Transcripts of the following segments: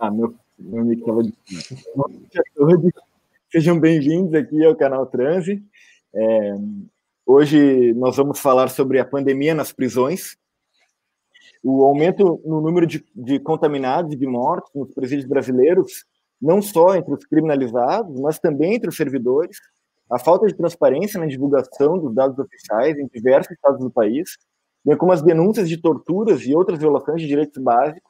Ah, meu, meu estava de Sejam bem-vindos aqui ao canal Transe. É, hoje nós vamos falar sobre a pandemia nas prisões, o aumento no número de, de contaminados e de mortos nos presídios brasileiros, não só entre os criminalizados, mas também entre os servidores, a falta de transparência na divulgação dos dados oficiais em diversos estados do país, bem como as denúncias de torturas e outras violações de direitos básicos,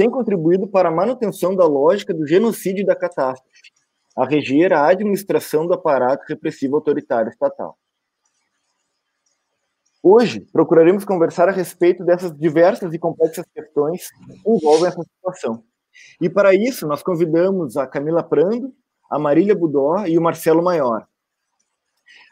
têm contribuído para a manutenção da lógica do genocídio e da catástrofe, a reger a administração do aparato repressivo autoritário estatal. Hoje, procuraremos conversar a respeito dessas diversas e complexas questões que envolvem essa situação. E para isso, nós convidamos a Camila Prando, a Marília Budó e o Marcelo Maior.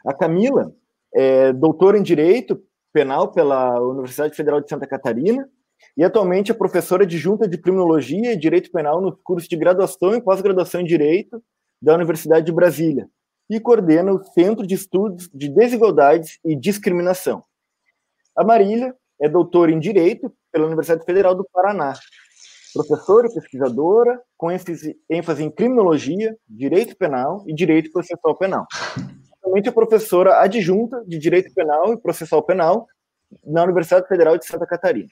A Camila é doutora em Direito Penal pela Universidade Federal de Santa Catarina e atualmente é professora adjunta de Criminologia e Direito Penal no curso de graduação e pós-graduação em Direito da Universidade de Brasília e coordena o Centro de Estudos de Desigualdades e Discriminação. A Marília é doutora em Direito pela Universidade Federal do Paraná, professora e pesquisadora com ênfase, ênfase em Criminologia, Direito Penal e Direito Processual Penal. Atualmente é professora adjunta de Direito Penal e Processual Penal na Universidade Federal de Santa Catarina.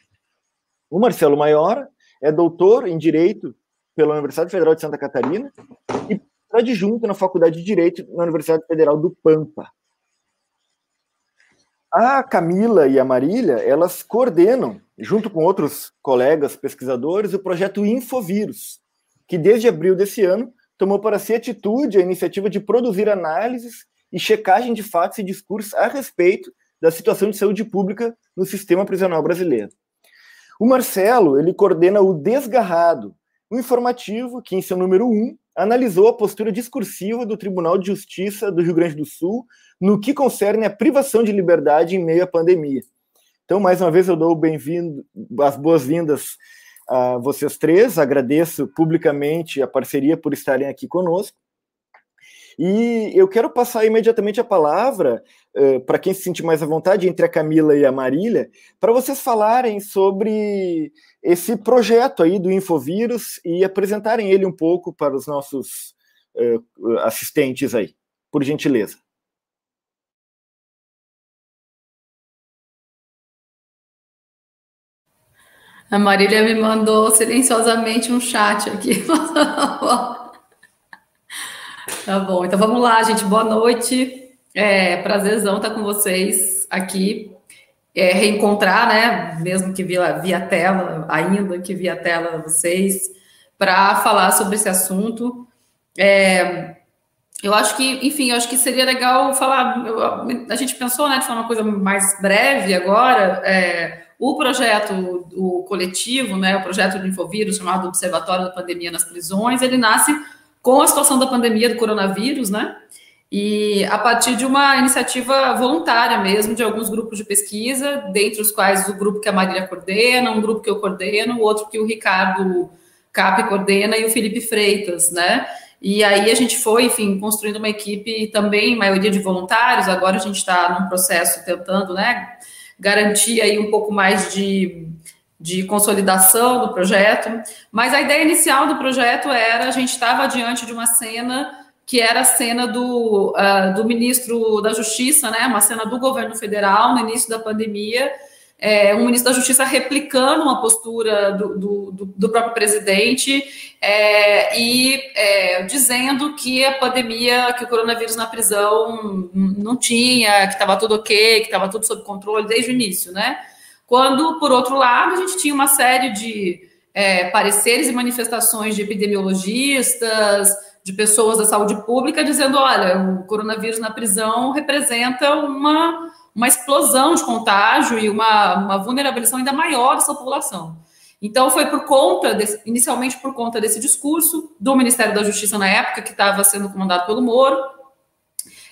O Marcelo Maior é doutor em Direito pela Universidade Federal de Santa Catarina e adjunto na Faculdade de Direito na Universidade Federal do Pampa. A Camila e a Marília, elas coordenam, junto com outros colegas pesquisadores, o projeto Infovírus, que desde abril desse ano tomou para si atitude a iniciativa de produzir análises e checagem de fatos e discursos a respeito da situação de saúde pública no sistema prisional brasileiro. O Marcelo, ele coordena o Desgarrado, um informativo que, em seu número 1, analisou a postura discursiva do Tribunal de Justiça do Rio Grande do Sul no que concerne a privação de liberdade em meio à pandemia. Então, mais uma vez, eu dou bem-vindo, as boas-vindas a vocês três, agradeço publicamente a parceria por estarem aqui conosco. E eu quero passar imediatamente a palavra uh, para quem se sentir mais à vontade, entre a Camila e a Marília, para vocês falarem sobre esse projeto aí do Infovírus e apresentarem ele um pouco para os nossos uh, assistentes aí, por gentileza. A Marília me mandou silenciosamente um chat aqui. Tá bom, então vamos lá, gente. Boa noite. É prazerzão estar com vocês aqui. É, reencontrar, né? Mesmo que via, via tela, ainda que via tela vocês, para falar sobre esse assunto. É, eu acho que, enfim, eu acho que seria legal falar. A gente pensou, né, de falar uma coisa mais breve agora. É, o projeto, o coletivo, né, o projeto do Infovírus, chamado Observatório da Pandemia nas Prisões, ele nasce com a situação da pandemia do coronavírus, né? E a partir de uma iniciativa voluntária mesmo, de alguns grupos de pesquisa, dentre os quais o grupo que a Marília coordena, um grupo que eu coordeno, outro que o Ricardo Cap coordena e o Felipe Freitas, né? E aí a gente foi, enfim, construindo uma equipe também, maioria de voluntários, agora a gente está num processo tentando, né, garantir aí um pouco mais de de consolidação do projeto, mas a ideia inicial do projeto era a gente estava diante de uma cena que era a cena do, uh, do ministro da Justiça, né, uma cena do governo federal no início da pandemia, é, um ministro da Justiça replicando uma postura do, do, do próprio presidente é, e é, dizendo que a pandemia, que o coronavírus na prisão não tinha, que estava tudo ok, que estava tudo sob controle desde o início, né? Quando, por outro lado, a gente tinha uma série de é, pareceres e manifestações de epidemiologistas, de pessoas da saúde pública, dizendo: olha, o coronavírus na prisão representa uma, uma explosão de contágio e uma, uma vulnerabilização ainda maior dessa população. Então, foi por conta, desse, inicialmente por conta desse discurso do Ministério da Justiça na época, que estava sendo comandado pelo Moro,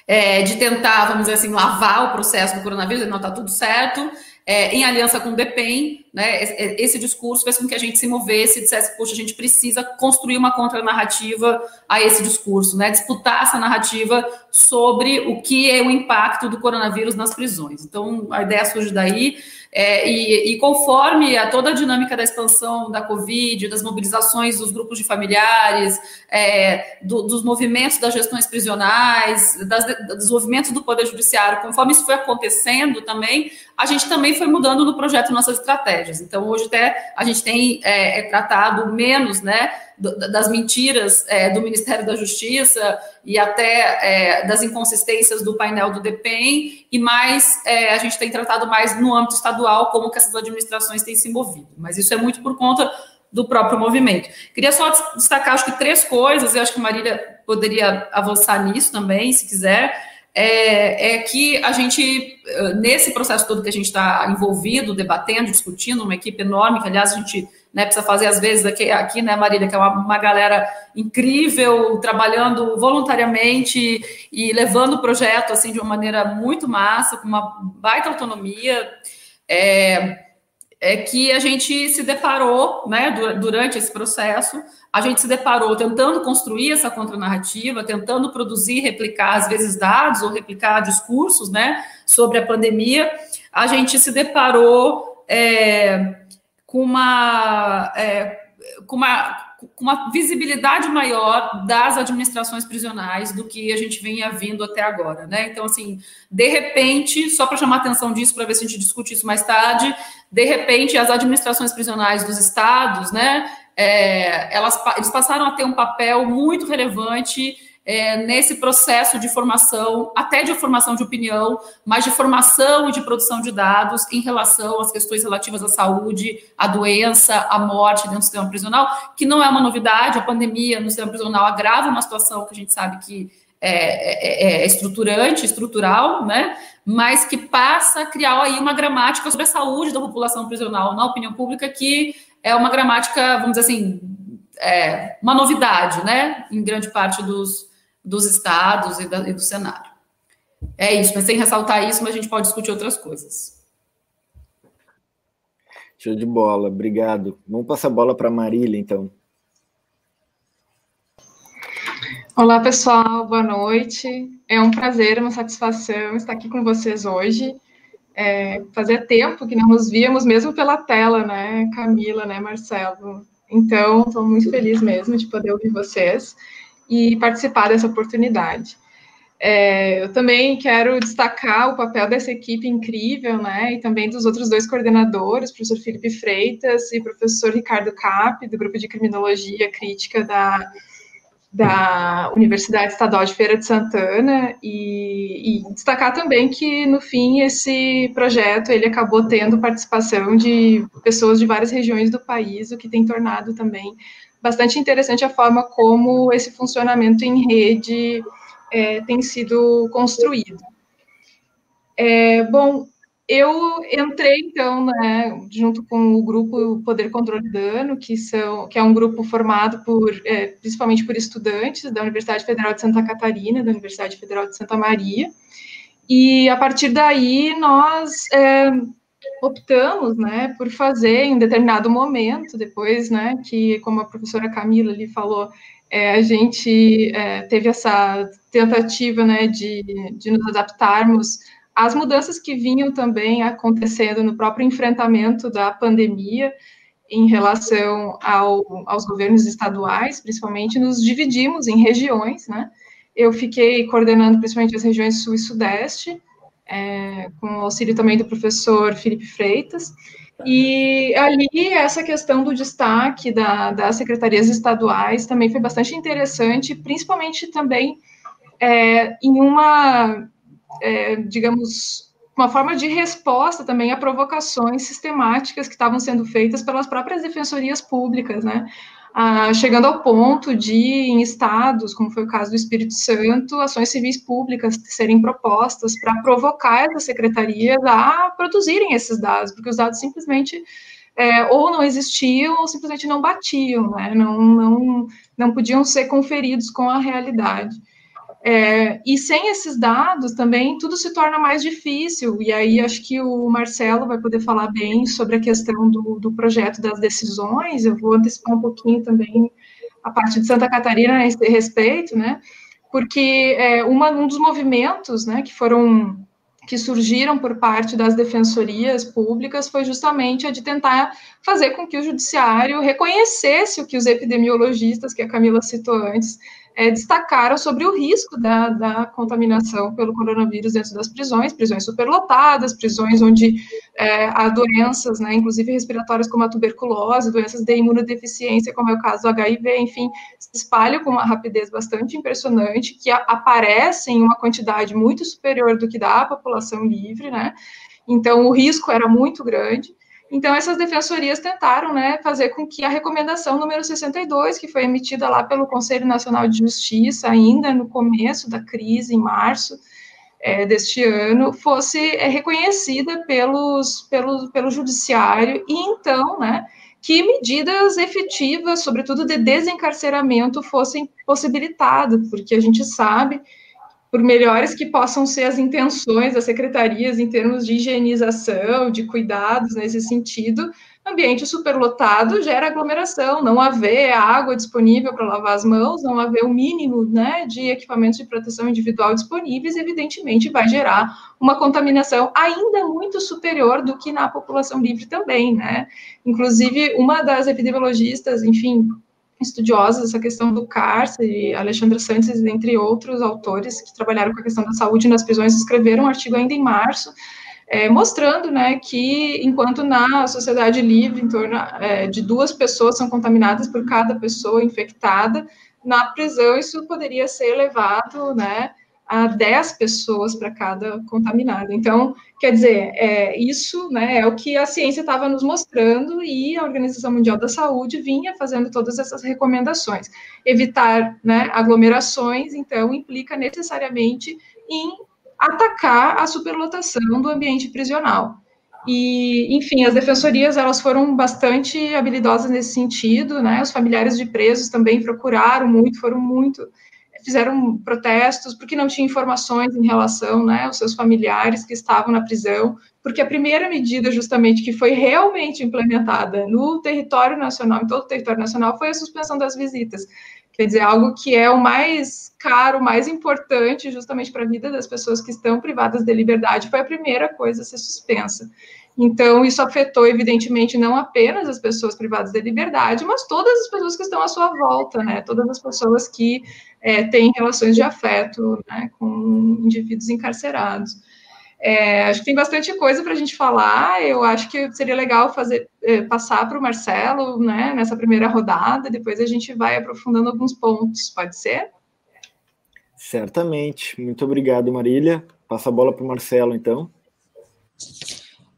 é, de tentar, vamos dizer assim, lavar o processo do coronavírus, não está tudo certo, é, em aliança com o DEPEN, né, esse discurso fez com que a gente se movesse e dissesse, poxa, a gente precisa construir uma contranarrativa a esse discurso, né, disputar essa narrativa sobre o que é o impacto do coronavírus nas prisões. Então, a ideia surge daí, É, e, e, conforme a toda a dinâmica da expansão da Covid, das mobilizações dos grupos de familiares, é, do, dos movimentos das gestões prisionais, das, dos movimentos do Poder Judiciário, conforme isso foi acontecendo também, a gente também foi mudando no projeto nossas estratégias. Então, hoje até a gente tem é, é tratado menos né, das mentiras é, do Ministério da Justiça e até é, das inconsistências do painel do DPEM, e mais é, a gente tem tratado mais no âmbito estadual como que essas administrações têm se movido. Mas isso é muito por conta do próprio movimento. Queria só destacar, acho que três coisas, eu acho que Marília poderia avançar nisso também, se quiser é, é, que a gente, eh, nesse processo todo que a gente está envolvido, debatendo, discutindo, uma equipe enorme, que aliás a gente né, precisa fazer às vezes aqui, aqui né, Marília, que é uma, uma galera incrível, trabalhando voluntariamente e levando o projeto assim de uma maneira muito massa, com uma baita autonomia. É, é que a gente se deparou, né, durante esse processo, a gente se deparou tentando construir essa contranarrativa, tentando produzir, replicar, às vezes, dados ou replicar discursos, né, sobre a pandemia, a gente se deparou é, com uma... É, com uma com uma visibilidade maior das administrações prisionais do que a gente vinha vindo até agora, né? Então, assim, de repente, só para chamar atenção disso, para ver se a gente discute isso mais tarde, de repente, as administrações prisionais dos estados, né? É, elas, eles passaram a ter um papel muito relevante é, nesse processo de formação, até de formação de opinião, mas de formação e de produção de dados em relação às questões relativas à saúde, à doença, à morte dentro do sistema prisional, que não é uma novidade, a pandemia no sistema prisional agrava uma situação que a gente sabe que é, é, é estruturante, estrutural, né? Mas que passa a criar aí uma gramática sobre a saúde da população prisional na opinião pública que é uma gramática, vamos dizer assim, é, uma novidade, né? Em grande parte dos, dos estados e, da, e do cenário. É isso, mas sem ressaltar isso, mas a gente pode discutir outras coisas. Show de bola, obrigado. Vamos passar a bola para a Marília, então. Olá, pessoal, boa noite. É um prazer, uma satisfação estar aqui com vocês hoje. É, fazia tempo que não nos víamos, mesmo pela tela, né, Camila, né, Marcelo? Então, estou muito feliz mesmo de poder ouvir vocês e participar dessa oportunidade. É, eu também quero destacar o papel dessa equipe incrível, né, e também dos outros dois coordenadores, professor Felipe Freitas e professor Ricardo Cap, do grupo de criminologia crítica da, da Universidade Estadual de Feira de Santana, e, e destacar também que, no fim, esse projeto ele acabou tendo participação de pessoas de várias regiões do país, o que tem tornado também bastante interessante a forma como esse funcionamento em rede é, tem sido construído. É, bom, eu entrei, então, né, junto com o grupo Poder Controle Dano, que, são, que é um grupo formado por, é, principalmente por estudantes da Universidade Federal de Santa Catarina, da Universidade Federal de Santa Maria, e a partir daí nós é, optamos, né, por fazer em determinado momento, depois, né, que, como a professora Camila ali falou, é, a gente é, teve essa tentativa, né, de, de nos adaptarmos às mudanças que vinham também acontecendo no próprio enfrentamento da pandemia em relação ao, aos governos estaduais, principalmente, nos dividimos em regiões, né, eu fiquei coordenando principalmente as regiões sul e sudeste, é, com o auxílio também do professor Felipe Freitas. E ali, essa questão do destaque da, das secretarias estaduais também foi bastante interessante, principalmente também é, em uma, é, digamos, uma forma de resposta também a provocações sistemáticas que estavam sendo feitas pelas próprias defensorias públicas, né? Ah, chegando ao ponto de, em estados, como foi o caso do Espírito Santo, ações civis públicas serem propostas para provocar essas secretarias a produzirem esses dados, porque os dados simplesmente é, ou não existiam ou simplesmente não batiam, né? não, não, não podiam ser conferidos com a realidade. É, e sem esses dados também tudo se torna mais difícil, e aí acho que o Marcelo vai poder falar bem sobre a questão do, do projeto das decisões, eu vou antecipar um pouquinho também a parte de Santa Catarina a esse respeito, né, porque é, uma, um dos movimentos, né, que foram que surgiram por parte das defensorias públicas foi justamente a de tentar fazer com que o judiciário reconhecesse o que os epidemiologistas, que a Camila citou antes, é, destacaram sobre o risco da, da, contaminação pelo coronavírus dentro das prisões, prisões superlotadas, prisões onde é, há doenças, né, inclusive respiratórias como a tuberculose, doenças de imunodeficiência, como é o caso do HIV, enfim, se espalham com uma rapidez bastante impressionante, que aparecem em uma quantidade muito superior do que dá população livre, né, então o risco era muito grande, então, essas defensorias tentaram né, fazer com que a recomendação número 62, que foi emitida lá pelo Conselho Nacional de Justiça, ainda no começo da crise, em março é, deste ano, fosse é, reconhecida pelos, pelo, pelo Judiciário, e então, né, que medidas efetivas, sobretudo de desencarceramento, fossem possibilitadas, porque a gente sabe por melhores que possam ser as intenções das secretarias em termos de higienização, de cuidados nesse sentido, ambiente superlotado gera aglomeração, não haver água disponível para lavar as mãos, não haver o mínimo né, de equipamentos de proteção individual disponíveis, evidentemente vai gerar uma contaminação ainda muito superior do que na população livre também, né? Inclusive, uma das epidemiologistas, enfim, estudiosas essa questão do cárcere, Alexandre Santos, entre outros autores que trabalharam com a questão da saúde nas prisões, escreveram um artigo ainda em março, é, mostrando né, que enquanto na sociedade livre, em torno é, de duas pessoas são contaminadas por cada pessoa infectada, na prisão isso poderia ser elevado né, a 10 pessoas para cada contaminado. Então, quer dizer, é, isso né, é o que a ciência estava nos mostrando e a Organização Mundial da Saúde vinha fazendo todas essas recomendações. Evitar né, aglomerações, então, implica necessariamente em atacar a superlotação do ambiente prisional. E, enfim, as defensorias elas foram bastante habilidosas nesse sentido, né? Os familiares de presos também procuraram muito, foram muito fizeram protestos porque não tinha informações em relação né, aos seus familiares que estavam na prisão, porque a primeira medida, justamente, que foi realmente implementada no território nacional, em todo o território nacional, foi a suspensão das visitas. Quer dizer, algo que é o mais caro, mais importante, justamente para a vida das pessoas que estão privadas de liberdade, foi a primeira coisa a ser suspensa. Então, isso afetou, evidentemente, não apenas as pessoas privadas de liberdade, mas todas as pessoas que estão à sua volta, né? Todas as pessoas que é, têm relações de afeto né, com indivíduos encarcerados. É, acho que tem bastante coisa para a gente falar. Eu acho que seria legal fazer é, passar para o Marcelo, né, nessa primeira rodada. Depois a gente vai aprofundando alguns pontos. Pode ser? Certamente. Muito obrigado, Marília. Passa a bola para o Marcelo, então.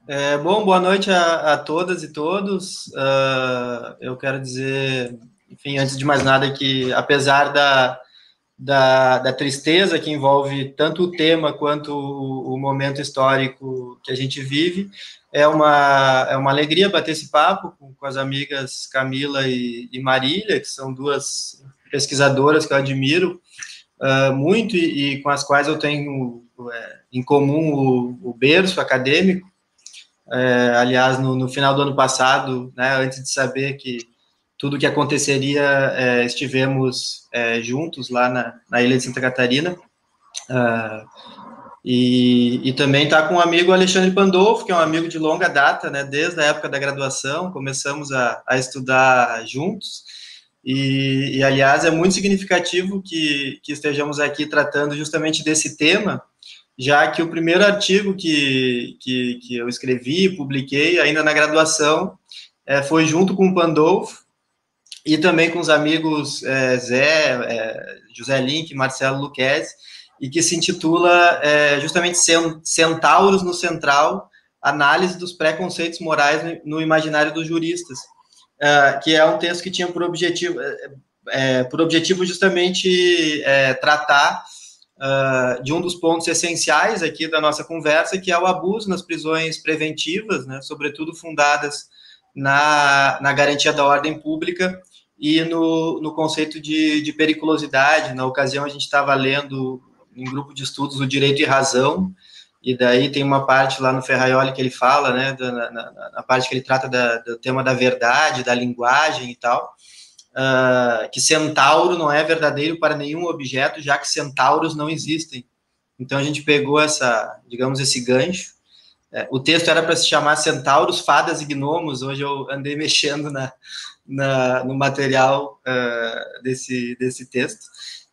É, bom, boa noite a, a todas e todos. Uh, eu quero dizer, enfim, antes de mais nada, que apesar da, da, da tristeza que envolve tanto o tema quanto o, o, momento histórico que a gente vive, é uma, é uma alegria bater esse papo com, com as amigas Camila e, e, Marília, que são duas pesquisadoras que eu admiro uh, muito e, e, com as quais eu tenho é, em comum o, o berço acadêmico. É, aliás, no, no, final do ano passado, né, antes de saber que tudo que aconteceria, é, estivemos é, juntos lá na, na, ilha de Santa Catarina. Uh, e, e, também está com o amigo Alexandre Pandolfo, que é um amigo de longa data, né, desde a época da graduação, começamos a, a estudar juntos. E, e, aliás, é muito significativo que, que estejamos aqui tratando justamente desse tema, já que o primeiro artigo que, que, que eu escrevi, publiquei ainda na graduação, é, foi junto com o Pandolfo e também com os amigos é, Zé, é, José Link, Marcelo Luquezzi, e que se intitula é, justamente Centauros no Central, Análise dos Preconceitos Morais no, Imaginário dos Juristas, é, que é um texto que tinha por objetivo, é, é, por objetivo justamente tratar uh, de um dos pontos essenciais aqui da nossa conversa, que é o abuso nas prisões preventivas, né, sobretudo fundadas na, na garantia da ordem pública e no, no conceito de, de periculosidade. Na ocasião, a gente estava lendo em grupo de estudos o direito e razão, e daí tem uma parte lá no Ferraioli que ele fala, né, da, na, na, parte que ele trata da, do tema da verdade, da linguagem e tal, uh, que centauro não é verdadeiro para nenhum objeto, já que centauros não existem. Então a gente pegou essa, digamos, esse gancho. É, o texto era para se chamar Centauros, Fadas e Gnomos. Hoje eu andei mexendo na, na no material uh, desse, desse texto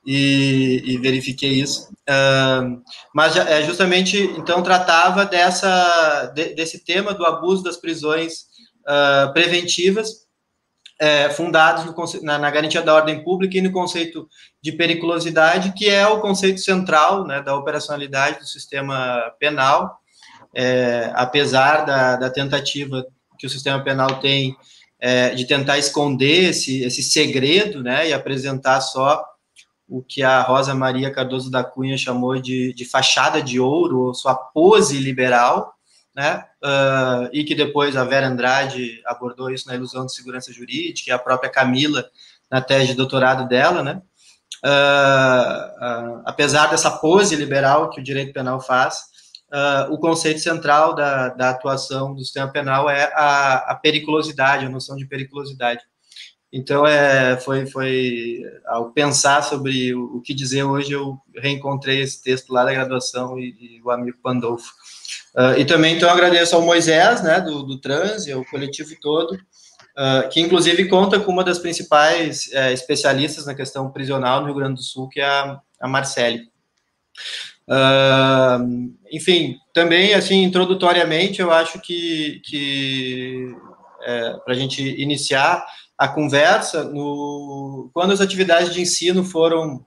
e, e verifiquei isso. Uh, mas é justamente então tratava dessa de, desse tema do abuso das prisões uh, preventivas é, fundados no, na, na, garantia da ordem pública e no conceito de periculosidade, que é o conceito central né, da operacionalidade do sistema penal, é, apesar da, da, tentativa que o sistema penal tem é, de tentar esconder esse, esse segredo né, e apresentar só o que a Rosa Maria Cardoso da Cunha chamou de, de fachada de ouro, ou sua pose liberal, né? Uh, e que depois a Vera Andrade abordou isso na ilusão de segurança jurídica, e a própria Camila na tese de doutorado dela, né? Uh, uh, apesar dessa pose liberal que o direito penal faz, o conceito central da, da, atuação do sistema penal é a, a, periculosidade, a noção de periculosidade. Então, é, foi, foi ao pensar sobre o, o que dizer hoje, eu reencontrei esse texto lá da graduação e, e o amigo Pandolfo. Uh, e também, então, agradeço ao Moisés, né, do, do Trans, ao coletivo todo, uh, que inclusive conta com uma das principais uh, especialistas na questão prisional no Rio Grande do Sul, que é a, a Marcele. Ah, enfim, também, assim, introdutoriamente, eu acho que, que é, para a gente iniciar a conversa, no, quando as atividades de ensino foram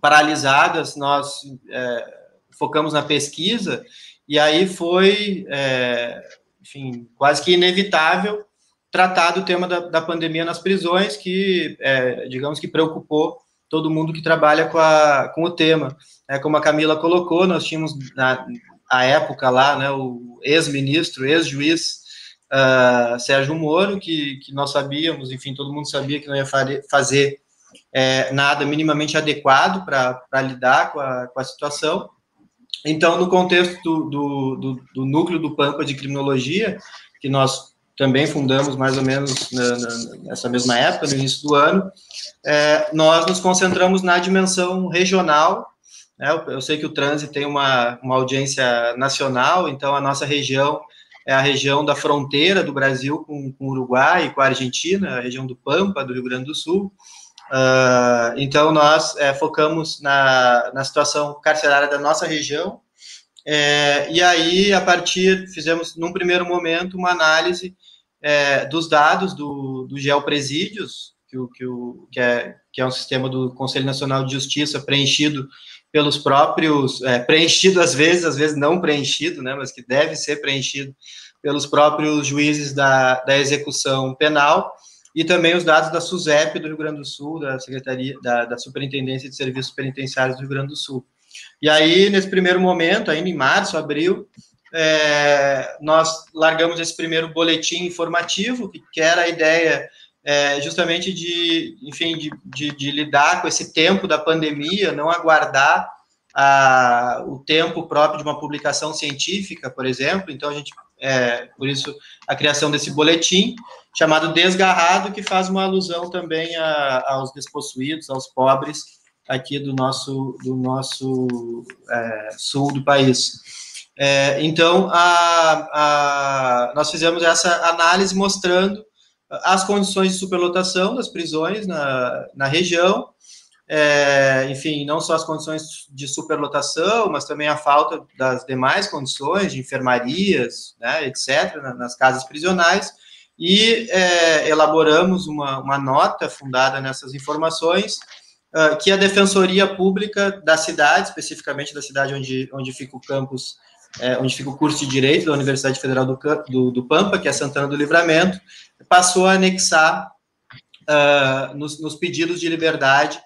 paralisadas, nós é, focamos na pesquisa, e aí foi, é, enfim, quase que inevitável tratar do tema da, da pandemia nas prisões, que, é, digamos que preocupou todo mundo que trabalha com, a, com o tema. É, como a Camila colocou, nós tínhamos na a época lá, né, o ex-ministro, ex-juiz uh, Sérgio Moro, que, que nós sabíamos, enfim, todo mundo sabia que não ia fazer é, nada minimamente adequado para lidar com a, com a situação. Então, no contexto do, do, do, núcleo do Pampa de criminologia, que nós também fundamos mais ou menos na, na, nessa mesma época, no início do ano, é, nós nos concentramos na dimensão regional. Né? Eu, eu, sei que o trânsito tem uma, uma audiência nacional, então a nossa região é a região da fronteira do Brasil com, com o Uruguai e com a Argentina, a região do Pampa, do Rio Grande do Sul. Uh, então, nós é, focamos na, na situação carcerária da nossa região, é, e aí, a partir, fizemos, num primeiro momento, uma análise é, dos dados do, do Geopresídios, que, que, o, que, é, que é um sistema do Conselho Nacional de Justiça preenchido pelos próprios, é, preenchido às vezes, às vezes não preenchido, né, mas que deve ser preenchido pelos próprios juízes da, da execução penal, e também os dados da SUSEP do Rio Grande do Sul, da Secretaria, da, da Superintendência de Serviços Penitenciários do Rio Grande do Sul. E aí, nesse primeiro momento, ainda em março, abril, é, nós largamos esse primeiro boletim informativo, que, que era a ideia é, justamente de, enfim, de, de, de, lidar com esse tempo da pandemia, não aguardar a, o tempo próprio de uma publicação científica, por exemplo. Então, a gente, é, por isso, a criação desse boletim, chamado Desgarrado, que faz uma alusão também a, aos despossuídos, aos pobres aqui do nosso, do nosso é, sul do país. É, então, a, nós fizemos essa análise mostrando as condições de superlotação das prisões na, na região, é, enfim, não só as condições de superlotação, mas também a falta das demais condições de enfermarias, né, etc., nas casas prisionais, e é, elaboramos uma, uma nota fundada nessas informações, uh, que a Defensoria Pública da cidade, especificamente da cidade onde, onde fica o campus, é, onde fica o curso de Direito da Universidade Federal do, do, do Pampa, que é Santana do Livramento, passou a anexar uh, nos, nos, pedidos de liberdade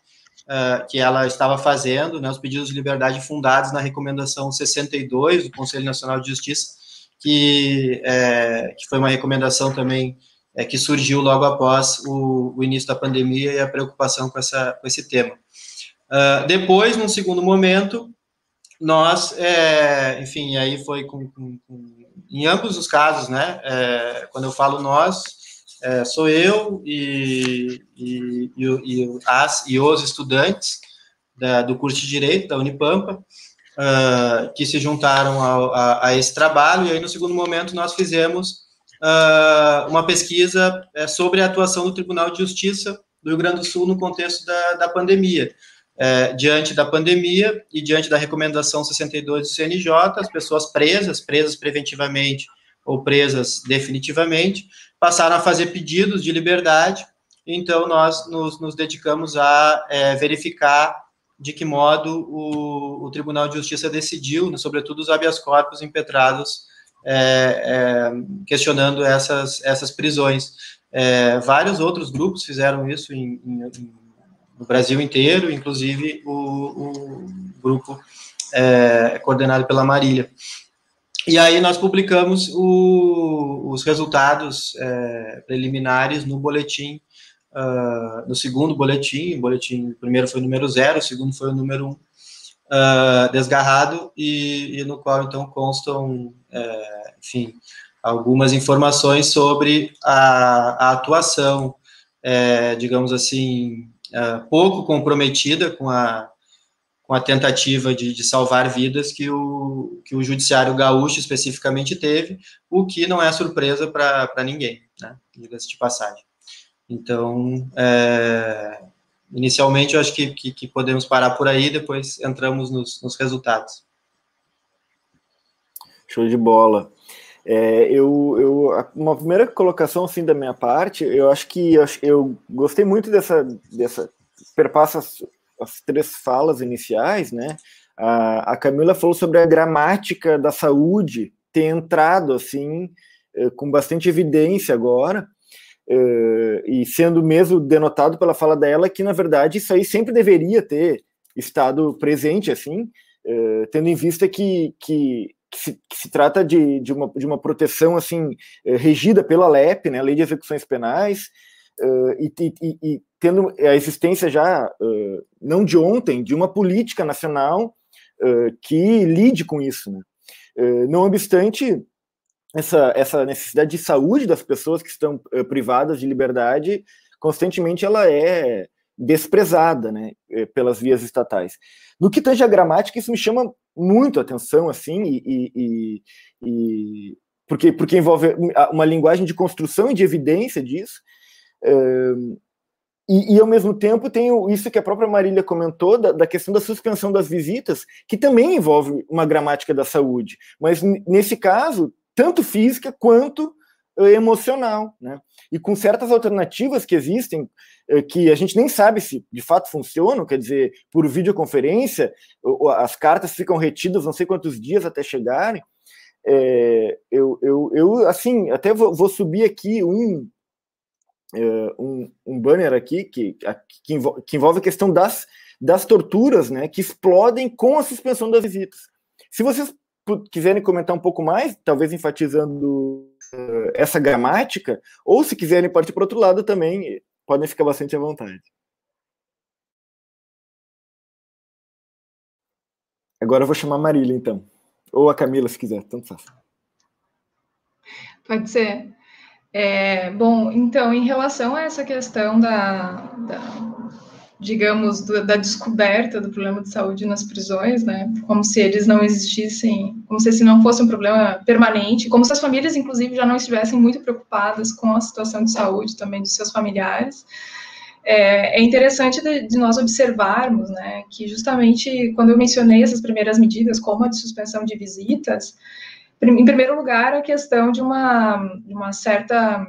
uh, que ela estava fazendo, né, os pedidos de liberdade fundados na recomendação 62 do Conselho Nacional de Justiça, que, é, que foi uma recomendação também é, que surgiu logo após o, o, início da pandemia e a preocupação com, essa, com esse tema. Uh, depois, num segundo momento, nós, é, enfim, aí foi com, com, com, em ambos os casos, né, é, quando eu falo nós, é, sou eu e, e, e, e, as, e os estudantes da, do curso de Direito da Unipampa, uh, que se juntaram a, a, esse trabalho, e aí no segundo momento nós fizemos uh, uma pesquisa é, sobre a atuação do Tribunal de Justiça do Rio Grande do Sul no contexto da, da pandemia. É, diante da pandemia e diante da recomendação 62 do CNJ, as pessoas presas, presas preventivamente ou presas definitivamente, passaram a fazer pedidos de liberdade, então nós nos, nos dedicamos a é, verificar de que modo o, o, Tribunal de Justiça decidiu, sobretudo os habeas corpus impetrados, é, é, questionando essas, essas prisões. É, vários outros grupos fizeram isso em, em, no Brasil inteiro, inclusive o, o grupo é, coordenado pela Marília. E aí nós publicamos o, os resultados é, preliminares no boletim uh, no segundo boletim, o boletim o primeiro foi o número zero, o segundo foi o número um, uh, desgarrado, e, e, no qual, então, constam, uh, enfim, algumas informações sobre a, a atuação, é, digamos assim, é, pouco comprometida com a, com a tentativa de, de, salvar vidas que o, que o judiciário gaúcho especificamente teve, o que não é surpresa para ninguém, né, diga-se de passagem. Então, é, inicialmente, eu acho que, que, que, podemos parar por aí, depois entramos nos, nos resultados. Show de bola. É, eu, eu, uma primeira colocação assim da minha parte, eu acho que eu, eu gostei muito dessa, dessa perpassa as, as, três falas iniciais, né? A, a Camila falou sobre a gramática da saúde ter entrado assim é, com bastante evidência agora, uh, e sendo mesmo denotado pela fala dela que, na verdade, isso aí sempre deveria ter estado presente, assim, uh, tendo em vista que, que, que, se, que se, trata de, de, uma, de uma proteção, assim, uh, regida pela LEP, né, Lei de Execuções Penais, e, e, e, tendo a existência já, não de ontem, de uma política nacional que lide com isso, né. não obstante, essa, essa necessidade de saúde das pessoas que estão uh, privadas de liberdade, constantemente ela é desprezada, né, eh, pelas vias estatais. No que tange a gramática, isso me chama muito atenção, assim, e, e, e, porque, porque envolve uma linguagem de construção e de evidência disso, e, e, ao mesmo tempo tem isso que a própria Marília comentou, da, da, questão da suspensão das visitas, que também envolve uma gramática da saúde. Mas nesse caso, tanto física quanto emocional, né? E com certas alternativas que existem, uh, que a gente nem sabe se de fato funcionam, quer dizer, por videoconferência, as cartas ficam retidas não sei quantos dias até chegarem. É, eu, eu, eu, assim, até vou, vou subir aqui um, um, um, banner aqui que, que, envolve, que envolve a questão das, das torturas, né, que explodem com a suspensão das visitas. Se vocês quiserem comentar um pouco mais, talvez enfatizando essa gramática, ou se quiserem partir para outro lado também, podem ficar bastante à vontade. Agora eu vou chamar a Marília, então. Ou a Camila, se quiser, tanto faz. Pode ser. É, bom, então, em relação a essa questão da, da digamos, do, da descoberta do problema de saúde nas prisões, né? Como se eles não existissem, como se esse não fosse um problema permanente, como se as famílias, inclusive, já não estivessem muito preocupadas com a situação de saúde também dos seus familiares. É, é interessante de, de, nós observarmos, né, que justamente quando eu mencionei essas primeiras medidas, como a de suspensão de visitas, em primeiro lugar, a questão de uma, de uma certa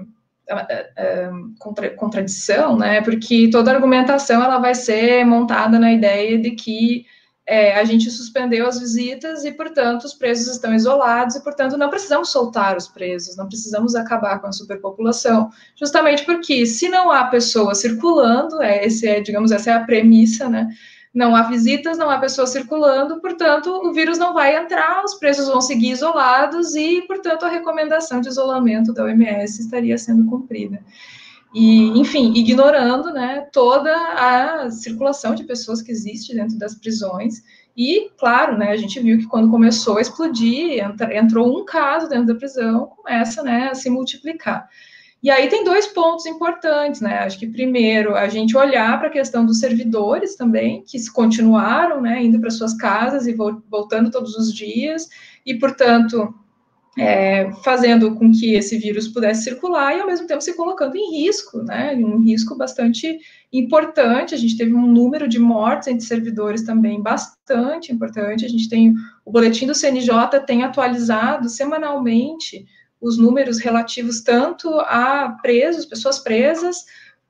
contra, contradição, né? Porque toda argumentação ela vai ser montada na ideia de que é, a gente suspendeu as visitas e, portanto, os presos estão isolados e, portanto, não precisamos soltar os presos, não precisamos acabar com a superpopulação, justamente porque se não há pessoas circulando, é, esse é, digamos, essa é a premissa, né? Não há visitas, não há pessoas circulando, portanto, o vírus não vai entrar, os presos vão seguir isolados e, portanto, a recomendação de isolamento da OMS estaria sendo cumprida. E, enfim, ignorando né, toda a circulação de pessoas que existe dentro das prisões. E, claro, né, a gente viu que quando começou a explodir, entrou um caso dentro da prisão, começa né, a se multiplicar. E aí tem dois pontos importantes, né? Acho que primeiro a gente olhar para a questão dos servidores também, que continuaram, né, indo para suas casas e voltando todos os dias, e portanto é, fazendo com que esse vírus pudesse circular e ao mesmo tempo se colocando em risco, né? Um risco bastante importante. A gente teve um número de mortes entre servidores também bastante importante. A gente tem o boletim do CNJ tem atualizado semanalmente os números relativos tanto a presos, pessoas presas,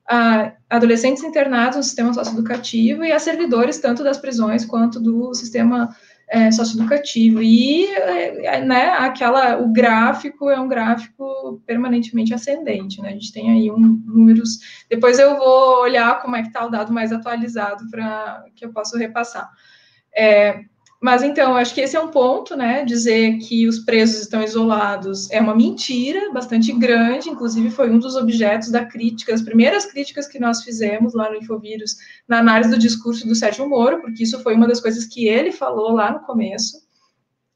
a adolescentes internados no sistema socioeducativo e a servidores tanto das prisões quanto do sistema é, socioeducativo. E é, né, aquela, o gráfico é um gráfico permanentemente ascendente, né? A gente tem aí um, números. Depois eu vou olhar como é que está o dado mais atualizado para que eu possa repassar. É, mas então, acho que esse é um ponto, né? Dizer que os presos estão isolados é uma mentira bastante grande, inclusive foi um dos objetos da crítica, as primeiras críticas que nós fizemos lá no Infovírus, na análise do discurso do Sérgio Moro, porque isso foi uma das coisas que ele falou lá no começo,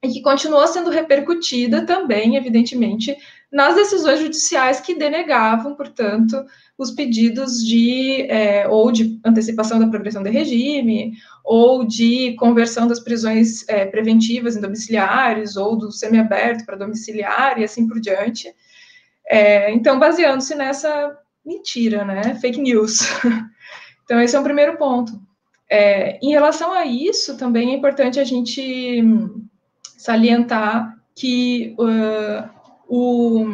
e que continuou sendo repercutida também, evidentemente, nas decisões judiciais que denegavam, portanto, os pedidos de é, ou de antecipação da progressão de regime, ou de conversão das prisões é, preventivas em domiciliares, ou do semiaberto para domiciliar e assim por diante. É, então, baseando-se nessa mentira, né, fake news. então, esse é um primeiro ponto. É, em relação a isso, também é importante a gente salientar que uh, o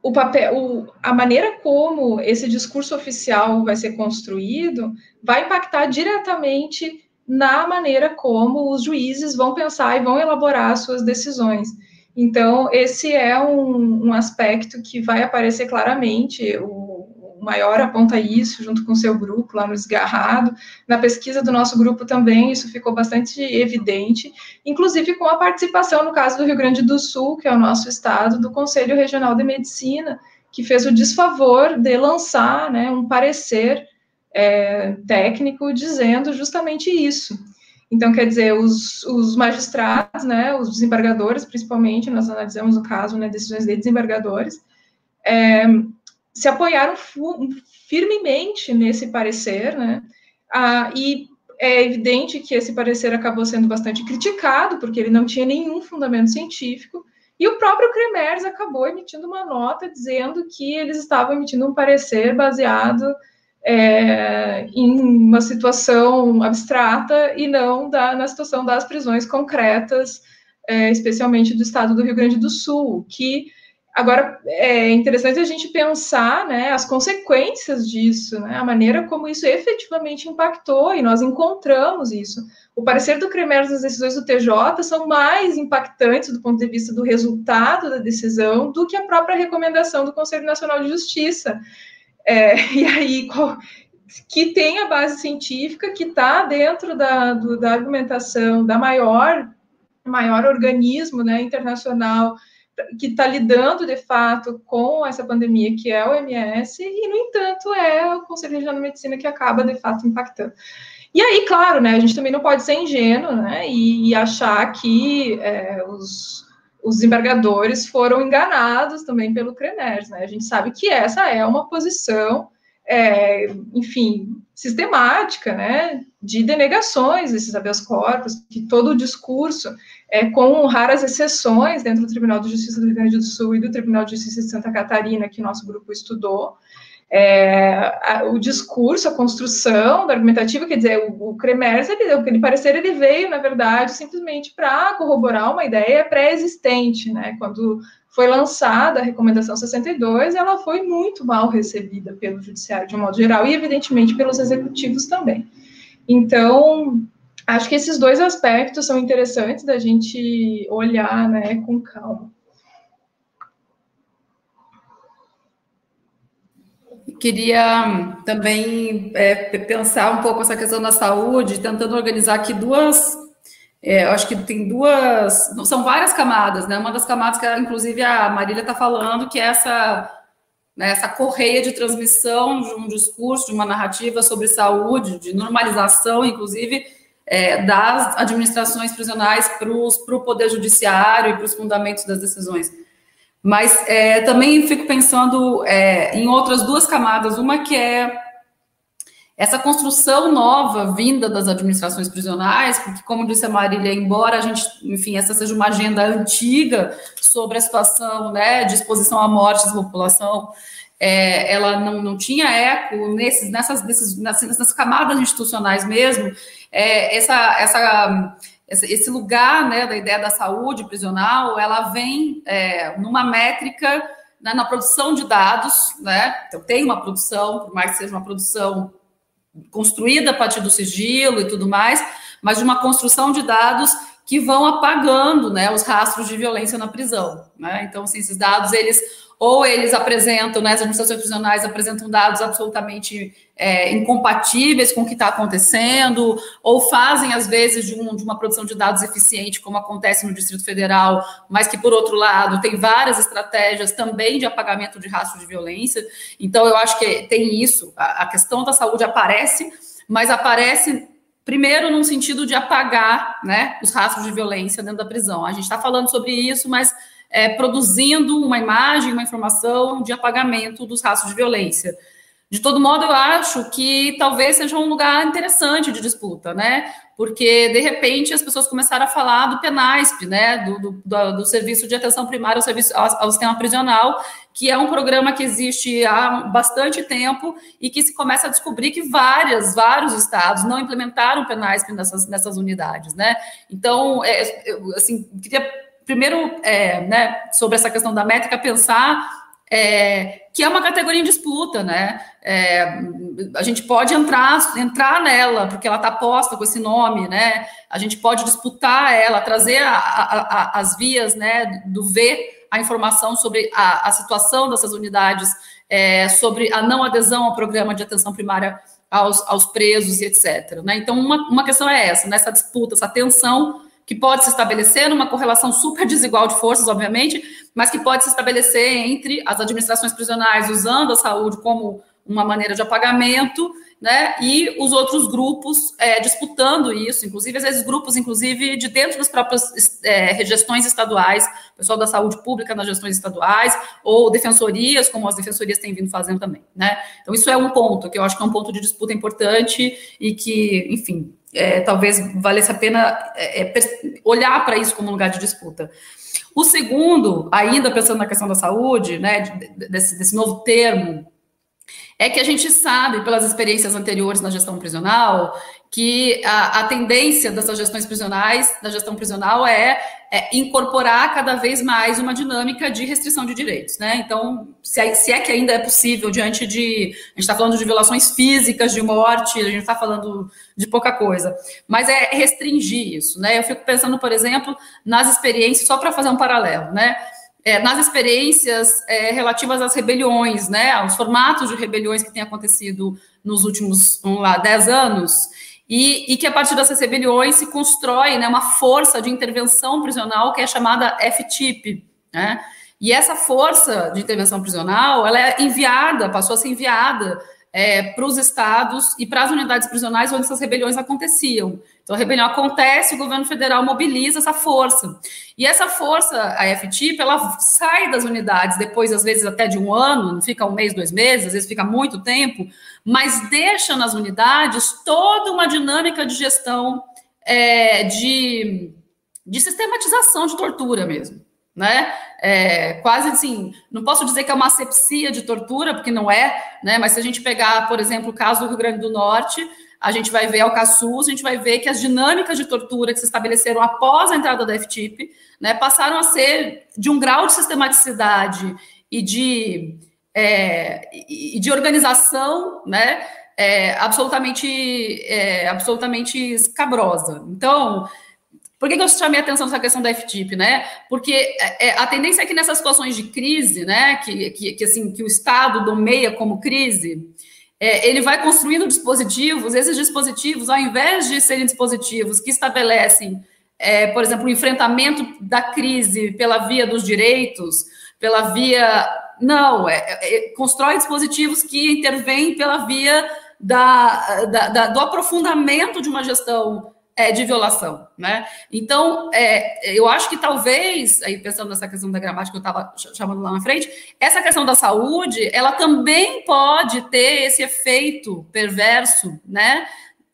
o papel, o, a maneira como esse discurso oficial vai ser construído vai impactar diretamente na maneira como os juízes vão pensar e vão elaborar suas decisões. Então, esse é um, um aspecto que vai aparecer claramente. O, o maior aponta isso junto com o seu grupo lá no Esgarrado. Na pesquisa do nosso grupo também isso ficou bastante evidente, inclusive com a participação, no caso do Rio Grande do Sul, que é o nosso estado, do Conselho Regional de Medicina, que fez o desfavor de lançar né, um parecer é, técnico dizendo justamente isso. Então, quer dizer, os, os, magistrados, né, os desembargadores, principalmente, nós analisamos o caso, né, decisões de desembargadores, é, se apoiaram firmemente nesse parecer, né? Ah, e é evidente que esse parecer acabou sendo bastante criticado, porque ele não tinha nenhum fundamento científico, e o próprio Cremers acabou emitindo uma nota dizendo que eles estavam emitindo um parecer baseado é, em uma situação abstrata e não da, na situação das prisões concretas, é, especialmente do estado do Rio Grande do Sul, que Agora, é interessante a gente pensar né, as consequências disso, né, a maneira como isso efetivamente impactou, e nós encontramos isso. O parecer do Cremer das decisões do TJ são mais impactantes do ponto de vista do resultado da decisão do que a própria recomendação do Conselho Nacional de Justiça. É, e aí, qual, que tem a base científica, que está dentro da, do, da argumentação da maior, maior organismo né, internacional que está lidando de fato com essa pandemia, que é o MS, e, no entanto, é o Conselho Regional de Medicina que acaba de fato impactando. E aí, claro, né, a gente também não pode ser ingênuo né, e, e achar que é, os, os desembargadores foram enganados também pelo CRENERS. Né? A gente sabe que essa é uma posição, é, enfim, sistemática, né, de denegações desses habeas corpus, que todo o discurso é, com raras exceções dentro do Tribunal de Justiça do Rio Grande do Sul e do Tribunal de Justiça de Santa Catarina, que nosso grupo estudou, é, a, o discurso, a construção da argumentativa, quer dizer, o, o ele, ele parecer, ele veio, na verdade, simplesmente para corroborar uma ideia pré-existente, né, quando foi lançada a recomendação 62, ela foi muito mal recebida pelo judiciário de um modo geral e, evidentemente, pelos executivos também. Então, Acho que esses dois aspectos são interessantes da gente olhar né, com calma. Queria também é, pensar um pouco essa questão da saúde, tentando organizar aqui duas. É, eu acho que tem duas. São várias camadas, né? Uma das camadas que, inclusive, a Marília está falando, que é essa, né, essa correia de transmissão de um discurso, de uma narrativa sobre saúde, de normalização, inclusive, é, das administrações prisionais para o Poder Judiciário e para os fundamentos das decisões. Mas é, também fico pensando é, em outras duas camadas. Uma que é essa construção nova vinda das administrações prisionais, porque, como disse a Marília, embora a gente, enfim, essa seja uma agenda antiga sobre a situação né, de exposição à morte da população, é, ela não, não tinha eco nesses, nessas, nesses, nessas, nessas camadas institucionais mesmo. É, essa, essa esse lugar né, da ideia da saúde prisional, ela vem é, numa métrica né, na produção de dados, né? Então tem uma produção, por mais que seja uma produção construída a partir do sigilo e tudo mais, mas de uma construção de dados que vão apagando, né, os rastros de violência na prisão, né? Então, assim, esses dados eles ou eles apresentam, né, as administrações prisionais apresentam dados absolutamente é, incompatíveis com o que está acontecendo, ou fazem, às vezes, de, um, de, uma produção de dados eficiente, como acontece no Distrito Federal, mas que, por outro lado, tem várias estratégias também de apagamento de rastro de violência. Então, eu acho que tem isso, a, a questão da saúde aparece, mas aparece primeiro num sentido de apagar né, os rastros de violência dentro da prisão. A gente está falando sobre isso, mas é, produzindo uma imagem, uma informação de apagamento dos rastros de violência. De todo modo, eu acho que talvez seja um lugar interessante de disputa, né? Porque, de repente, as pessoas começaram a falar do PENASP, né? Do, do, do, do Serviço de Atenção Primária ao, serviço, ao, Sistema Prisional, que é um programa que existe há bastante tempo e que se começa a descobrir que várias, vários estados não implementaram o PENASP nessas, nessas unidades, né? Então, é, eu, assim, queria primeiro, é, né, sobre essa questão da métrica, pensar é, que é uma categoria em disputa, né? É, a gente pode entrar, entrar nela, porque ela está posta com esse nome, né? A gente pode disputar ela, trazer a, a, a, as vias né, do ver a informação sobre a, situação dessas unidades, é, sobre a não adesão ao programa de atenção primária aos, aos presos e etc. Né? Então, uma, uma questão é essa, nessa disputa, essa tensão que pode se estabelecer numa correlação super desigual de forças, obviamente, mas que pode se estabelecer entre as administrações prisionais usando a saúde como uma maneira de apagamento, né, e os outros grupos é, disputando isso, inclusive, às vezes grupos, inclusive, de dentro das próprias é, gestões estaduais, pessoal da saúde pública nas gestões estaduais, ou defensorias, como as defensorias têm vindo fazendo também, né. Então, isso é um ponto, que eu acho que é um ponto de disputa importante e que, enfim, é, talvez valesse a pena é, é olhar para isso como lugar de disputa. O segundo, ainda pensando na questão da saúde, né, desse, desse novo termo, é que a gente sabe, pelas experiências anteriores na gestão prisional, que a, a, tendência dessas gestões prisionais, da gestão prisional, é, é, incorporar cada vez mais uma dinâmica de restrição de direitos, né? Então, se é, se é que ainda é possível, diante de. A gente está falando de violações físicas, de morte, a gente está falando de pouca coisa, mas é restringir isso, né? Eu fico pensando, por exemplo, nas experiências, só para fazer um paralelo, né? É, nas experiências é, relativas às rebeliões, né, aos formatos de rebeliões que têm acontecido nos últimos, vamos lá, dez anos, e, e, que a partir dessas rebeliões se constrói né, uma força de intervenção prisional que é chamada F-TIP. Né? E essa força de intervenção prisional ela é enviada, passou a ser enviada é, para os estados e para as unidades prisionais onde essas rebeliões aconteciam. Então, a rebelião acontece, o governo federal mobiliza essa força. E essa força, a FTIP, ela sai das unidades depois, às vezes, até de um ano, não fica um mês, dois meses, às vezes fica muito tempo, mas deixa nas unidades toda uma dinâmica de gestão é, de, de sistematização de tortura mesmo. Né? É, quase assim, não posso dizer que é uma asepsia de tortura, porque não é, né? Mas se a gente pegar, por exemplo, o caso do Rio Grande do Norte, a gente vai ver Alcaçuz, a gente vai ver que as dinâmicas de tortura que se estabeleceram após a entrada da FTIP né, passaram a ser de um grau de sistematicidade e de, é, e de organização né, é, absolutamente, é, absolutamente escabrosa. Então, por que, que eu chamei a atenção nessa questão da FTIP, né? Porque é, é, a tendência é que nessas situações de crise, né, que, que, que, assim, que o Estado nomeia como crise, é, ele vai construindo dispositivos, esses dispositivos, ao invés de serem dispositivos que estabelecem, é, por exemplo, o enfrentamento da crise pela via dos direitos, pela via. Não, é, é constrói dispositivos que intervêm pela via da, da, da, do aprofundamento de uma gestão é, de violação, né? Então, é, eu acho que talvez, aí pensando nessa questão da gramática que eu estava chamando lá na frente, essa questão da saúde, ela também pode ter esse efeito perverso, né?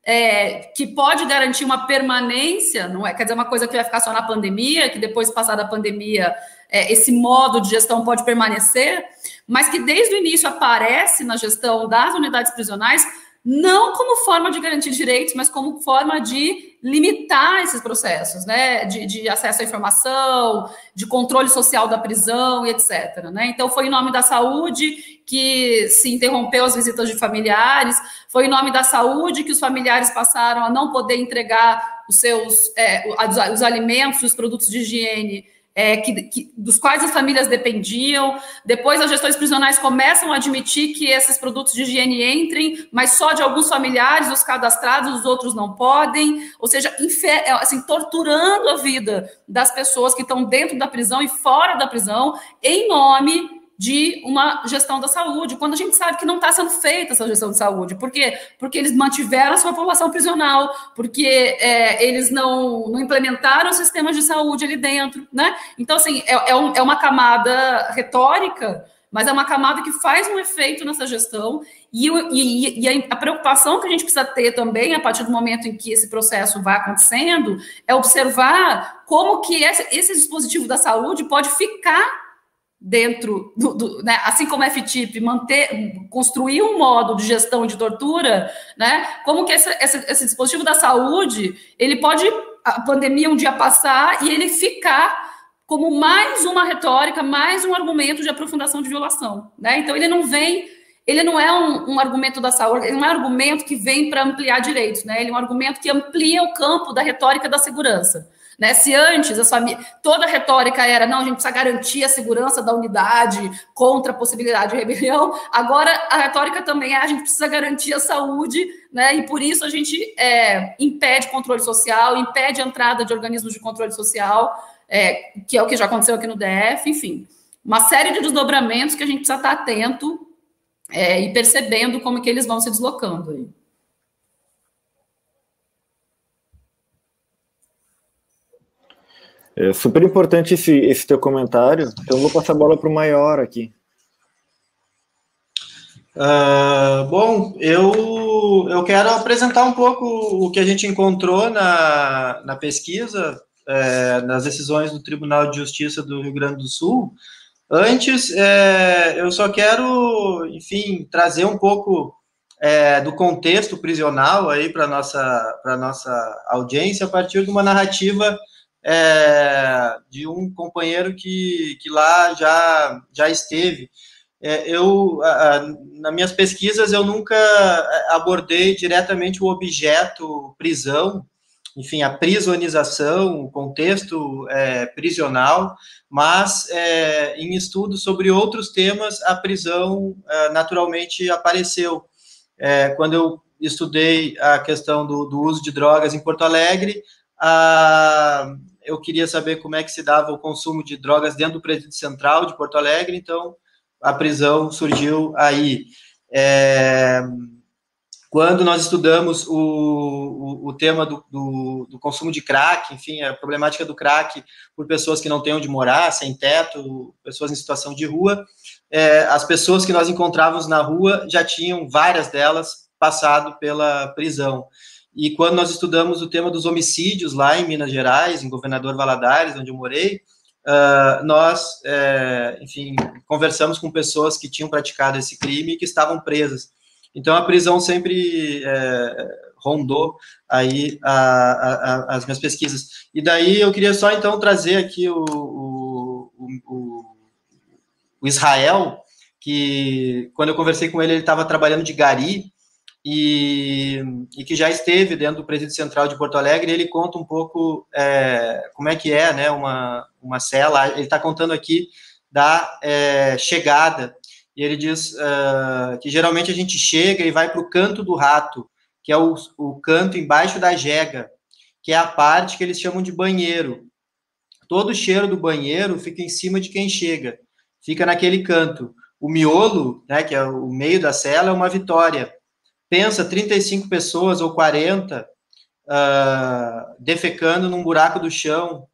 É, que pode garantir uma permanência, não é? Quer dizer, uma coisa que vai ficar só na pandemia, que depois passar da pandemia, é, esse modo de gestão pode permanecer, mas que desde o início aparece na gestão das unidades prisionais não como forma de garantir direitos, mas como forma de limitar esses processos, né, de, de, acesso à informação, de controle social da prisão e etc. Né? Então, foi em nome da saúde que se interrompeu as visitas de familiares, foi em nome da saúde que os familiares passaram a não poder entregar os seus é, os, os alimentos, os produtos de higiene é, que, que, dos quais as famílias dependiam. Depois, as gestões prisionais começam a admitir que esses produtos de higiene entrem, mas só de alguns familiares, os cadastrados, os outros não podem. Ou seja, é, assim, torturando a vida das pessoas que estão dentro da prisão e fora da prisão, em nome de uma gestão da saúde, quando a gente sabe que não está sendo feita essa gestão de saúde. Por quê? Porque eles mantiveram a sua população prisional, porque é, eles não, não implementaram sistemas de saúde ali dentro, né? Então, assim, é, é, um, é uma camada retórica, mas é uma camada que faz um efeito nessa gestão, e, e, e, a preocupação que a gente precisa ter também, a partir do momento em que esse processo vai acontecendo, é observar como que esse, esse dispositivo da saúde pode ficar dentro do, do né, assim como a FTIP manter, construir um modo de gestão de tortura, né, como que esse, esse, esse, dispositivo da saúde, ele pode, a pandemia um dia passar e ele ficar como mais uma retórica, mais um argumento de aprofundação de violação, né, então ele não vem, ele não é um, um argumento da saúde, ele não é um argumento que vem para ampliar direitos, né, ele é um argumento que amplia o campo da retórica da segurança, né? Se antes a toda a retórica era não, a gente precisa garantir a segurança da unidade contra a possibilidade de rebelião, agora a retórica também é a gente precisa garantir a saúde, né? e por isso a gente é, impede controle social, impede a entrada de organismos de controle social, é, que é o que já aconteceu aqui no DF, enfim. Uma série de desdobramentos que a gente precisa estar atento é, e percebendo como que eles vão se deslocando aí. É super importante esse, esse teu comentário. Então, vou passar a bola para o maior aqui. Uh, bom, eu, eu quero apresentar um pouco o que a gente encontrou na, na pesquisa, é, nas decisões do Tribunal de Justiça do Rio Grande do Sul. Antes, é, eu só quero, enfim, trazer um pouco é, do contexto prisional aí para nossa para nossa audiência a partir de uma narrativa é, de um companheiro que, que lá já, já esteve. É, eu, a, a, nas minhas pesquisas, eu nunca abordei diretamente o objeto prisão, enfim, a prisonização, o contexto é, prisional, mas é, em estudos sobre outros temas, a prisão é, naturalmente apareceu. É, quando eu estudei a questão do, do, uso de drogas em Porto Alegre, a, eu queria saber como é que se dava o consumo de drogas dentro do presídio central de Porto Alegre, então a prisão surgiu aí. É, quando nós estudamos o, o, o tema do, do, do, consumo de crack, enfim, a problemática do crack por pessoas que não têm onde morar, sem teto, pessoas em situação de rua, é, as pessoas que nós encontrávamos na rua já tinham, várias delas, passado pela prisão. E quando nós estudamos o tema dos homicídios lá em Minas Gerais, em Governador Valadares, onde eu morei, uh, nós, é, enfim, conversamos com pessoas que tinham praticado esse crime e que estavam presas. Então, a prisão sempre é, rondou aí a, a, a, as minhas pesquisas. E daí eu queria só, então, trazer aqui o, o, o, o Israel, que quando eu conversei com ele, ele estava trabalhando de gari, e, e, que já esteve dentro do Presídio Central de Porto Alegre, ele conta um pouco é, como é que é, né, uma, uma cela, ele está contando aqui da é, chegada, e ele diz uh, que geralmente a gente chega e vai para o canto do rato, que é o, o canto embaixo da jega, que é a parte que eles chamam de banheiro. Todo o cheiro do banheiro fica em cima de quem chega, fica naquele canto. O miolo, né, que é o meio da cela, é uma vitória, pensa 35 pessoas ou 40, uh, defecando num buraco do chão.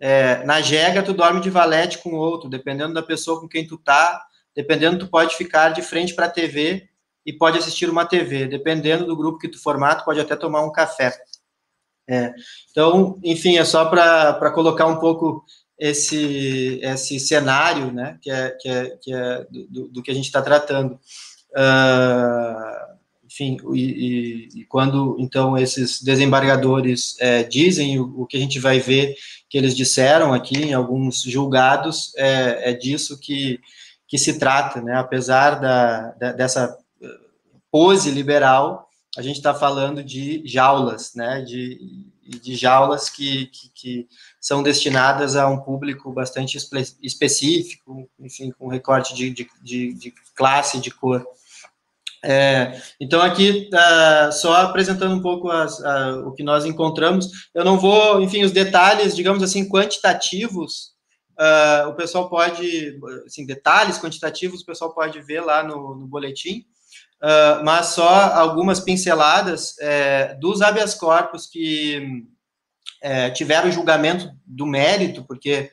É, na jega, tu dorme de valete com outro, dependendo da pessoa com quem tu tá, dependendo, tu pode ficar de frente para a TV e pode assistir uma TV. Dependendo do grupo que tu formar, tu pode até tomar um café. É, então, enfim, é só para colocar um pouco esse, esse cenário, né, que é, que é, que é do, do que a gente está tratando. Uh, enfim, e, e, e, quando então esses desembargadores é, dizem o, o, que a gente vai ver que eles disseram aqui em alguns julgados, é, é disso que, que se trata, né? Apesar da, da dessa pose liberal, a gente está falando de jaulas, né? De, de jaulas que, que, que, são destinadas a um público bastante espe específico, enfim, com recorte de, de, de classe, de cor. É, então, aqui, uh, só apresentando um pouco as, uh, o que nós encontramos, eu não vou, enfim, os detalhes, digamos assim, quantitativos, uh, o pessoal pode, assim, detalhes quantitativos, o pessoal pode ver lá no, no boletim, mas só algumas pinceladas é, dos habeas corpus que é, tiveram julgamento do mérito, porque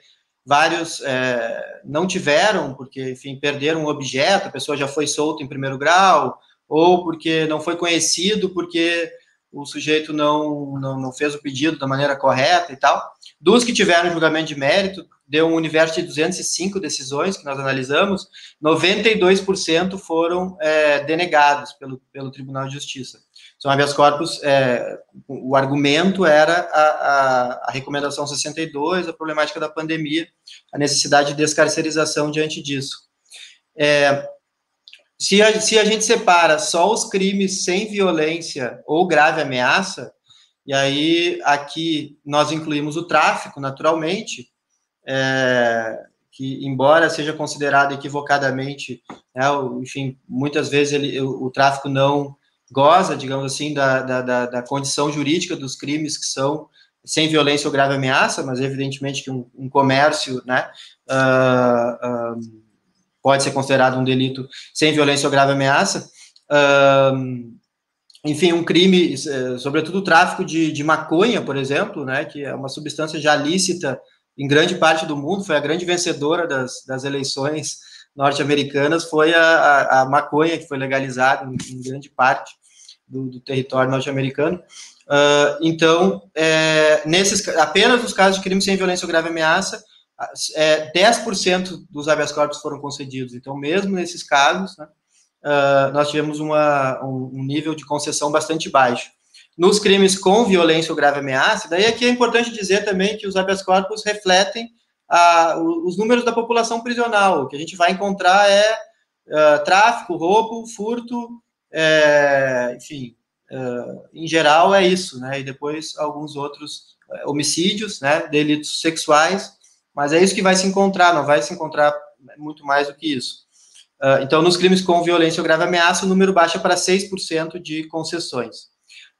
vários é, não tiveram, porque, enfim, perderam um objeto, a pessoa já foi solta em primeiro grau, ou porque não foi conhecido, porque o sujeito não, não, não fez o pedido da maneira correta e tal. Dos que tiveram julgamento de mérito, deu um universo de 205 decisões que nós analisamos, 92% foram é, denegados pelo, pelo Tribunal de Justiça. São habeas corpus, é, o argumento era a, a, a, recomendação 62, a problemática da pandemia, a necessidade de descarcerização diante disso. É, se, a, se a gente separa só os crimes sem violência ou grave ameaça, e aí aqui nós incluímos o tráfico, naturalmente, é, que embora seja considerado equivocadamente, né, enfim, muitas vezes ele, o, o tráfico não goza, digamos assim, da, da, da, condição jurídica dos crimes que são sem violência ou grave ameaça, mas evidentemente que um, um comércio, né, uh, uh, pode ser considerado um delito sem violência ou grave ameaça. Uh, enfim, um crime, eh, sobretudo o tráfico de, de maconha, por exemplo, né, que é uma substância já lícita em grande parte do mundo, foi a grande vencedora das, das eleições norte-americanas foi a, a, a, maconha, que foi legalizada em, em grande parte do, do território norte-americano. Uh, então, é, nesses, apenas nos casos de crime sem violência ou grave ameaça, é, 10% dos habeas corpus foram concedidos. Então, mesmo nesses casos, né, uh, nós tivemos uma, um, um, nível de concessão bastante baixo. Nos crimes com violência ou grave ameaça, daí aqui é importante dizer também que os habeas corpus refletem a, os números da população prisional. O que a gente vai encontrar é uh, tráfico, roubo, furto, é, enfim, uh, em geral é isso, né? E depois alguns outros uh, homicídios, né? Delitos sexuais, mas é isso que vai se encontrar, não vai se encontrar muito mais do que isso. então, nos crimes com violência ou grave ameaça, o número baixa para 6% de concessões.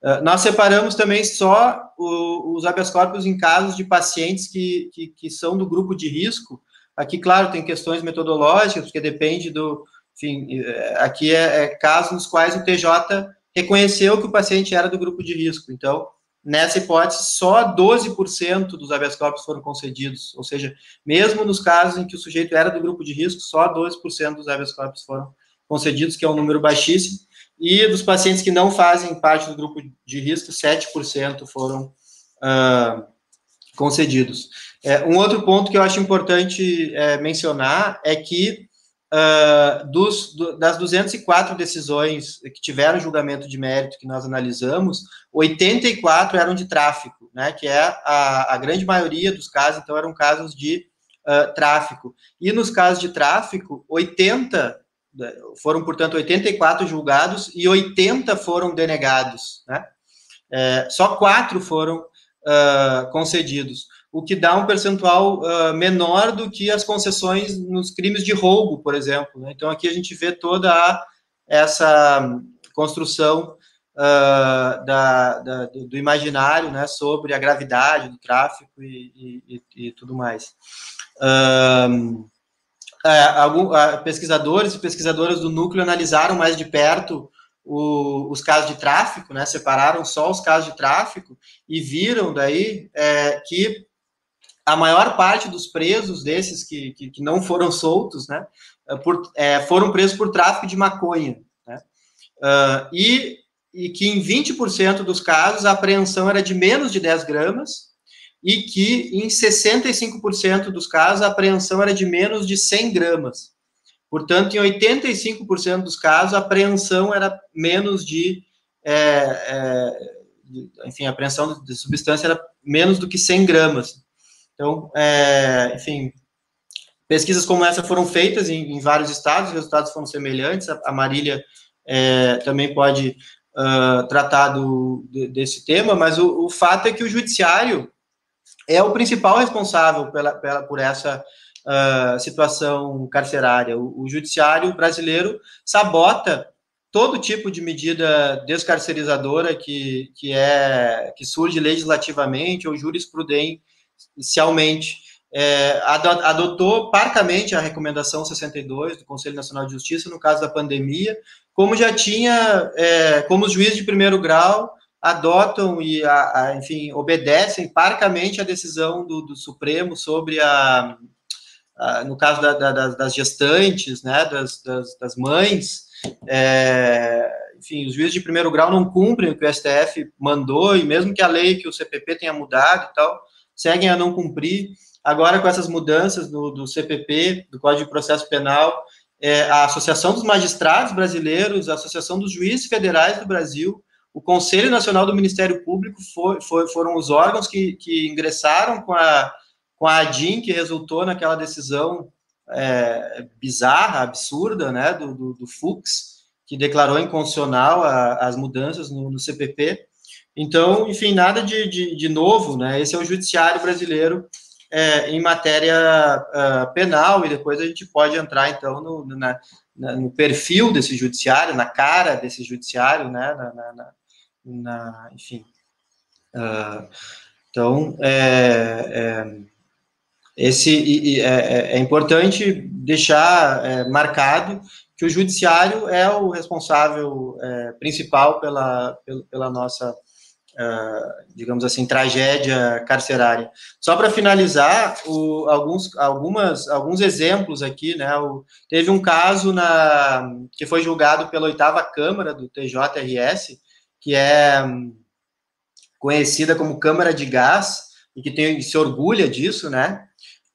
Ah, nós separamos também só o, os habeas corpus em casos de pacientes que, que, que, são do grupo de risco. Aqui, claro, tem questões metodológicas, porque depende do. Enfim, eh, aqui é, é casos nos quais o TJ reconheceu que o paciente era do grupo de risco. Então, nessa hipótese, só 12% dos habeas corpus foram concedidos. Ou seja, mesmo nos casos em que o sujeito era do grupo de risco, só 12% dos habeas corpus foram concedidos, que é um número baixíssimo. E dos pacientes que não fazem parte do grupo de risco, 7% foram uh, concedidos. É, um outro ponto que eu acho importante é, mencionar é que uh, dos, do, das 204 decisões que tiveram julgamento de mérito que nós analisamos, 84 eram de tráfico, né, que é a, a grande maioria dos casos, então eram casos de uh, tráfico. E nos casos de tráfico, 80 foram, portanto, 84 julgados e 80 foram denegados, né? É, só quatro foram uh, concedidos, o que dá um percentual uh, menor do que as concessões nos crimes de roubo, por exemplo. Né? Então, aqui a gente vê toda a, essa construção uh, da, da, do imaginário né, sobre a gravidade do tráfico e, e, e tudo mais. Uh, é, algum, pesquisadores e pesquisadoras do núcleo analisaram mais de perto o, os casos de tráfico, né, separaram só os casos de tráfico e viram daí é, que a maior parte dos presos desses que, que, que não foram soltos, né, é, por, é, foram presos por tráfico de maconha, né, uh, e, e que em 20% dos casos a apreensão era de menos de 10 gramas e que em 65% dos casos a apreensão era de menos de 100 gramas. Portanto, em 85% dos casos, a apreensão era menos de, é, é, de, enfim, a apreensão de substância era menos do que 100 gramas. Então, é, enfim, pesquisas como essa foram feitas em, em, vários estados, os resultados foram semelhantes. A, a Marília é, também pode uh, tratar do, de, desse tema, mas o, o fato é que o judiciário é o principal responsável pela, pela, por essa uh, situação carcerária. O, o, judiciário brasileiro sabota todo tipo de medida descarcerizadora que, que, é, que surge legislativamente ou jurisprudencialmente. É, adotou parcamente a recomendação 62 do Conselho Nacional de Justiça no caso da pandemia, como já tinha, é, como os juízes de primeiro grau adotam e, a, a, enfim, obedecem parcamente a decisão do, do Supremo sobre a, ah, no caso da, da, das gestantes, né, das, das, das mães, é, enfim, os juízes de primeiro grau não cumprem o que o STF mandou, e mesmo que a lei, que o CPP tenha mudado e tal, seguem a não cumprir. Agora, com essas mudanças do, do CPP, do Código de Processo Penal, é, a Associação dos Magistrados Brasileiros, a Associação dos Juízes Federais do Brasil, o Conselho Nacional do Ministério Público foi, foi, foram os órgãos que, que ingressaram com a com a ADIM, que resultou naquela decisão é, bizarra, absurda, né, do, do, do, Fux, que declarou inconstitucional a, as mudanças no, no, CPP. Então, enfim, nada de, de, de, novo, né, esse é o judiciário brasileiro é, em matéria uh, penal, e depois a gente pode entrar, então, no, na, na, no perfil desse judiciário, na cara desse judiciário, né, na, na enfim... Uh, então, é, é esse, é, é, é importante deixar é, marcado que o judiciário é o responsável é, principal pela, pela, pela nossa, uh, digamos assim, tragédia carcerária. Só para finalizar, o, alguns, algumas, alguns exemplos aqui, né? O, teve um caso na, que foi julgado pela oitava Câmara do TJRS, que é hum, conhecida como Câmara de Gás, e que tem, se orgulha disso, né?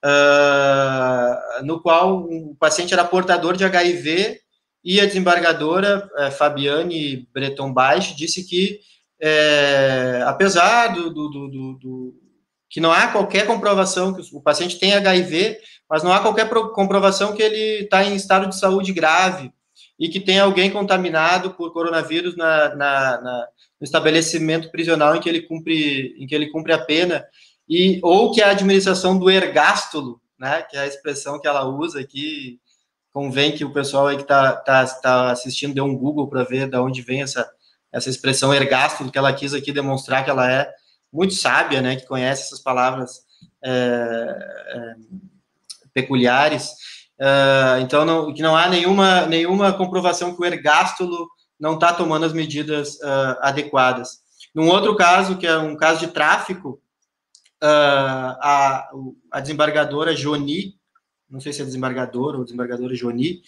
uh, no qual o paciente era portador de HIV e a desembargadora uh, Fabiane Breton Baix disse que, uh, apesar do, do, do, do, que não há qualquer comprovação que o paciente tem HIV, mas não há qualquer comprovação que ele está em estado de saúde grave e que tem alguém contaminado por coronavírus na, na, na, no estabelecimento prisional em que ele cumpre, em que ele cumpre a pena e ou que a administração do ergástulo, né, que é a expressão que ela usa aqui, convém que o pessoal aí que está tá, tá assistindo dê um Google para ver de onde vem essa, essa expressão ergástulo, que ela quis aqui demonstrar que ela é muito sábia, né, que conhece essas palavras é, é, peculiares. É, então, não, que não há nenhuma, nenhuma comprovação que o ergástulo não está tomando as medidas uh, adequadas. Num outro caso, que é um caso de tráfico, uh, a, a desembargadora Joni, não sei se é desembargadora ou desembargadora Joni,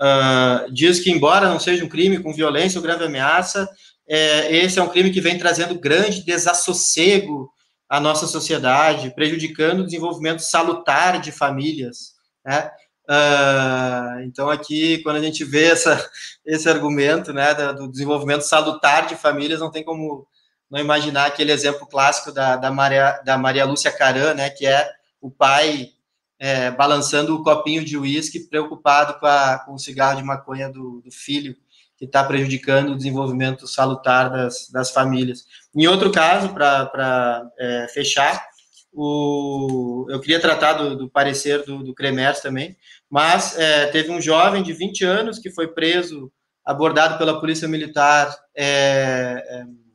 uh, diz que, embora não seja um crime com violência ou grave ameaça, é, esse é um crime que vem trazendo grande desassossego à nossa sociedade, prejudicando o desenvolvimento salutar de famílias, né? Uh, então, aqui, quando a gente vê essa, esse argumento né, do desenvolvimento salutar de famílias, não tem como não imaginar aquele exemplo clássico da, da, Maria, da Maria Lúcia Caran, né, que é o pai é, balançando o copinho de uísque, preocupado com, a, com o cigarro de maconha do, do filho, que está prejudicando o desenvolvimento salutar das, das famílias. Em outro caso, para é, fechar, o, eu queria tratar do, do parecer do, do Cremers também, mas é, teve um jovem de 20 anos que foi preso, abordado pela Polícia Militar é, é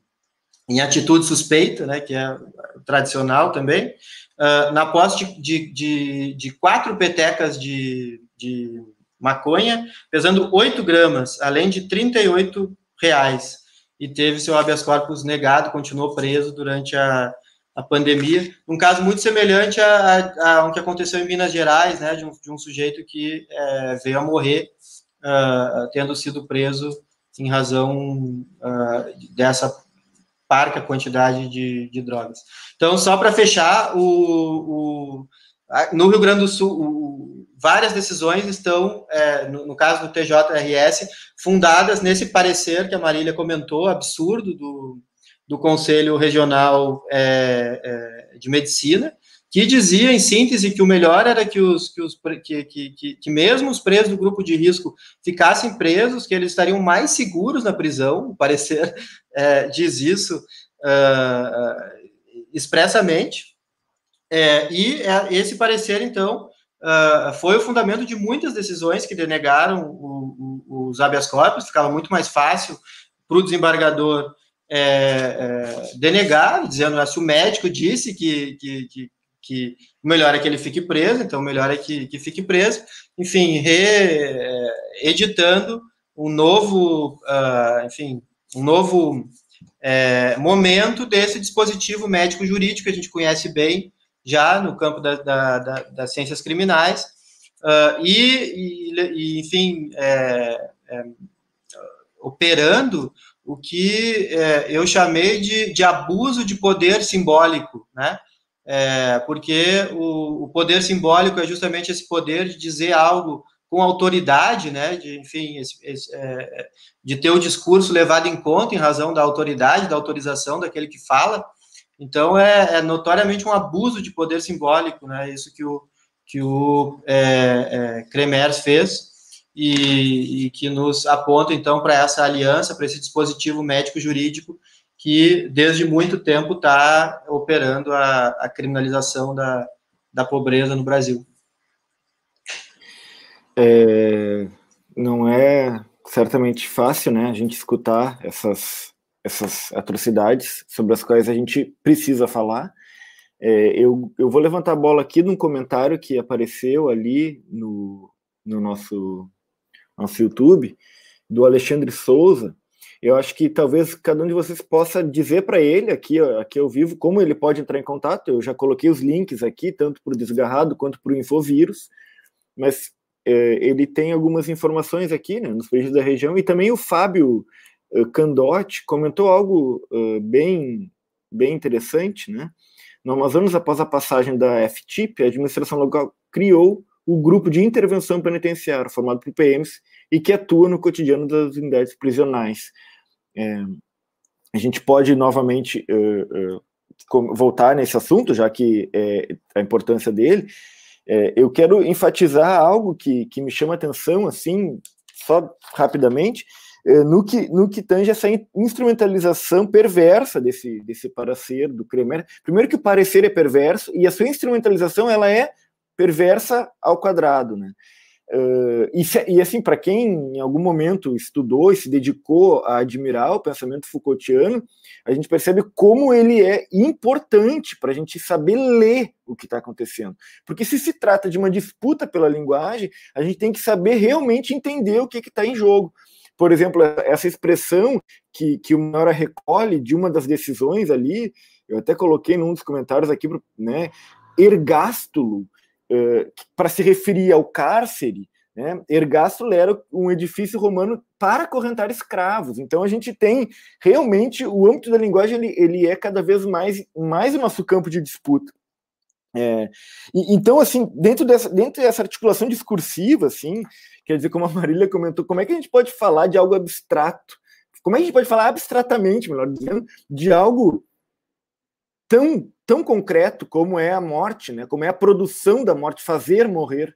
em atitude suspeita, né, que é tradicional também, uh, na posse de, de, de, quatro petecas de, de maconha, pesando 8 gramas, além de 38 reais e teve seu habeas corpus negado, continuou preso durante a, a pandemia. Um caso muito semelhante a, a, a um que aconteceu em Minas Gerais, né, de um, de um sujeito que é, veio a morrer uh, tendo sido preso em razão uh, dessa parca quantidade de, de drogas. Então, só para fechar, o, o, no Rio Grande do Sul, o, várias decisões estão, é, no, no, caso do TJRS, fundadas nesse parecer que a Marília comentou, absurdo, do, do Conselho Regional é, é, de Medicina, que dizia, em síntese, que o melhor era que, os, que, os, que, que, que, mesmo os presos do grupo de risco ficassem presos, que eles estariam mais seguros na prisão, o parecer é, diz isso uh, expressamente, é, e é, esse parecer, então, uh, foi o fundamento de muitas decisões que denegaram o, o, os habeas corpus, ficava muito mais fácil para o desembargador é, denegar, dizendo ah, se o médico disse que, que, que, que melhor é que ele fique preso, então melhor é que, que fique preso, enfim, reeditando um novo, uh, enfim, um novo é, momento desse dispositivo médico jurídico que a gente conhece bem já no campo da, da, da, das ciências criminais, uh, e, e, enfim, é, é, operando o que é, eu chamei de, de, abuso de poder simbólico, né? É, porque o, o, poder simbólico é justamente esse poder de dizer algo com autoridade, né? De, enfim, esse, esse, é, de ter o discurso levado em conta em razão da autoridade, da autorização daquele que fala, então, é, é, notoriamente um abuso de poder simbólico, né? Isso que o, que o é, é, Cremers fez e, e, que nos aponta, então, para essa aliança, para esse dispositivo médico-jurídico que, desde muito tempo, está operando a, a criminalização da, da pobreza no Brasil. É, não é certamente fácil, né, a gente escutar essas essas atrocidades sobre as quais a gente precisa falar. É, eu, eu vou levantar a bola aqui num comentário que apareceu ali no, no nosso, nosso YouTube, do Alexandre Souza. Eu acho que talvez cada um de vocês possa dizer para ele aqui, aqui ao vivo como ele pode entrar em contato. Eu já coloquei os links aqui, tanto para o Desgarrado quanto para o Infovírus, mas ele tem algumas informações aqui né, nos países da região, e também o Fábio uh, Candotti comentou algo uh, bem, bem interessante, né? No Amazonas, após a passagem da FTIP, a administração local criou o grupo de intervenção penitenciária, formado por PMs, e que atua no cotidiano das unidades prisionais. É, a gente pode novamente uh, uh, voltar nesse assunto, já que é a importância dele. É, eu quero enfatizar algo que, que me chama atenção, assim, só rapidamente, eh, no que, no que tange essa instrumentalização perversa desse, desse parecer do Kremer. Primeiro que o parecer é perverso e a sua instrumentalização ela é perversa ao quadrado, né? Uh, e, e, assim, para quem em algum momento estudou e se dedicou a admirar o pensamento Foucaultiano, a gente percebe como ele é importante para a gente saber ler o que está acontecendo. Porque se se trata de uma disputa pela linguagem, a gente tem que saber realmente entender o que está em jogo por exemplo, essa expressão que, que o Mora recolhe de uma das decisões ali, eu até coloquei num dos comentários aqui, né, ergástulo, uh, para se referir ao cárcere, né, ergástulo era um edifício romano para correntar escravos. Então a gente tem realmente o âmbito da linguagem ele, ele é cada vez mais mais o nosso campo de disputa. É, então assim dentro dessa dentro dessa articulação discursiva assim Quer dizer, como a Marília comentou, como é que a gente pode falar de algo abstrato? Como é que a gente pode falar abstratamente, melhor dizendo, de algo tão, tão concreto como é a morte, né? como é a produção da morte, fazer morrer?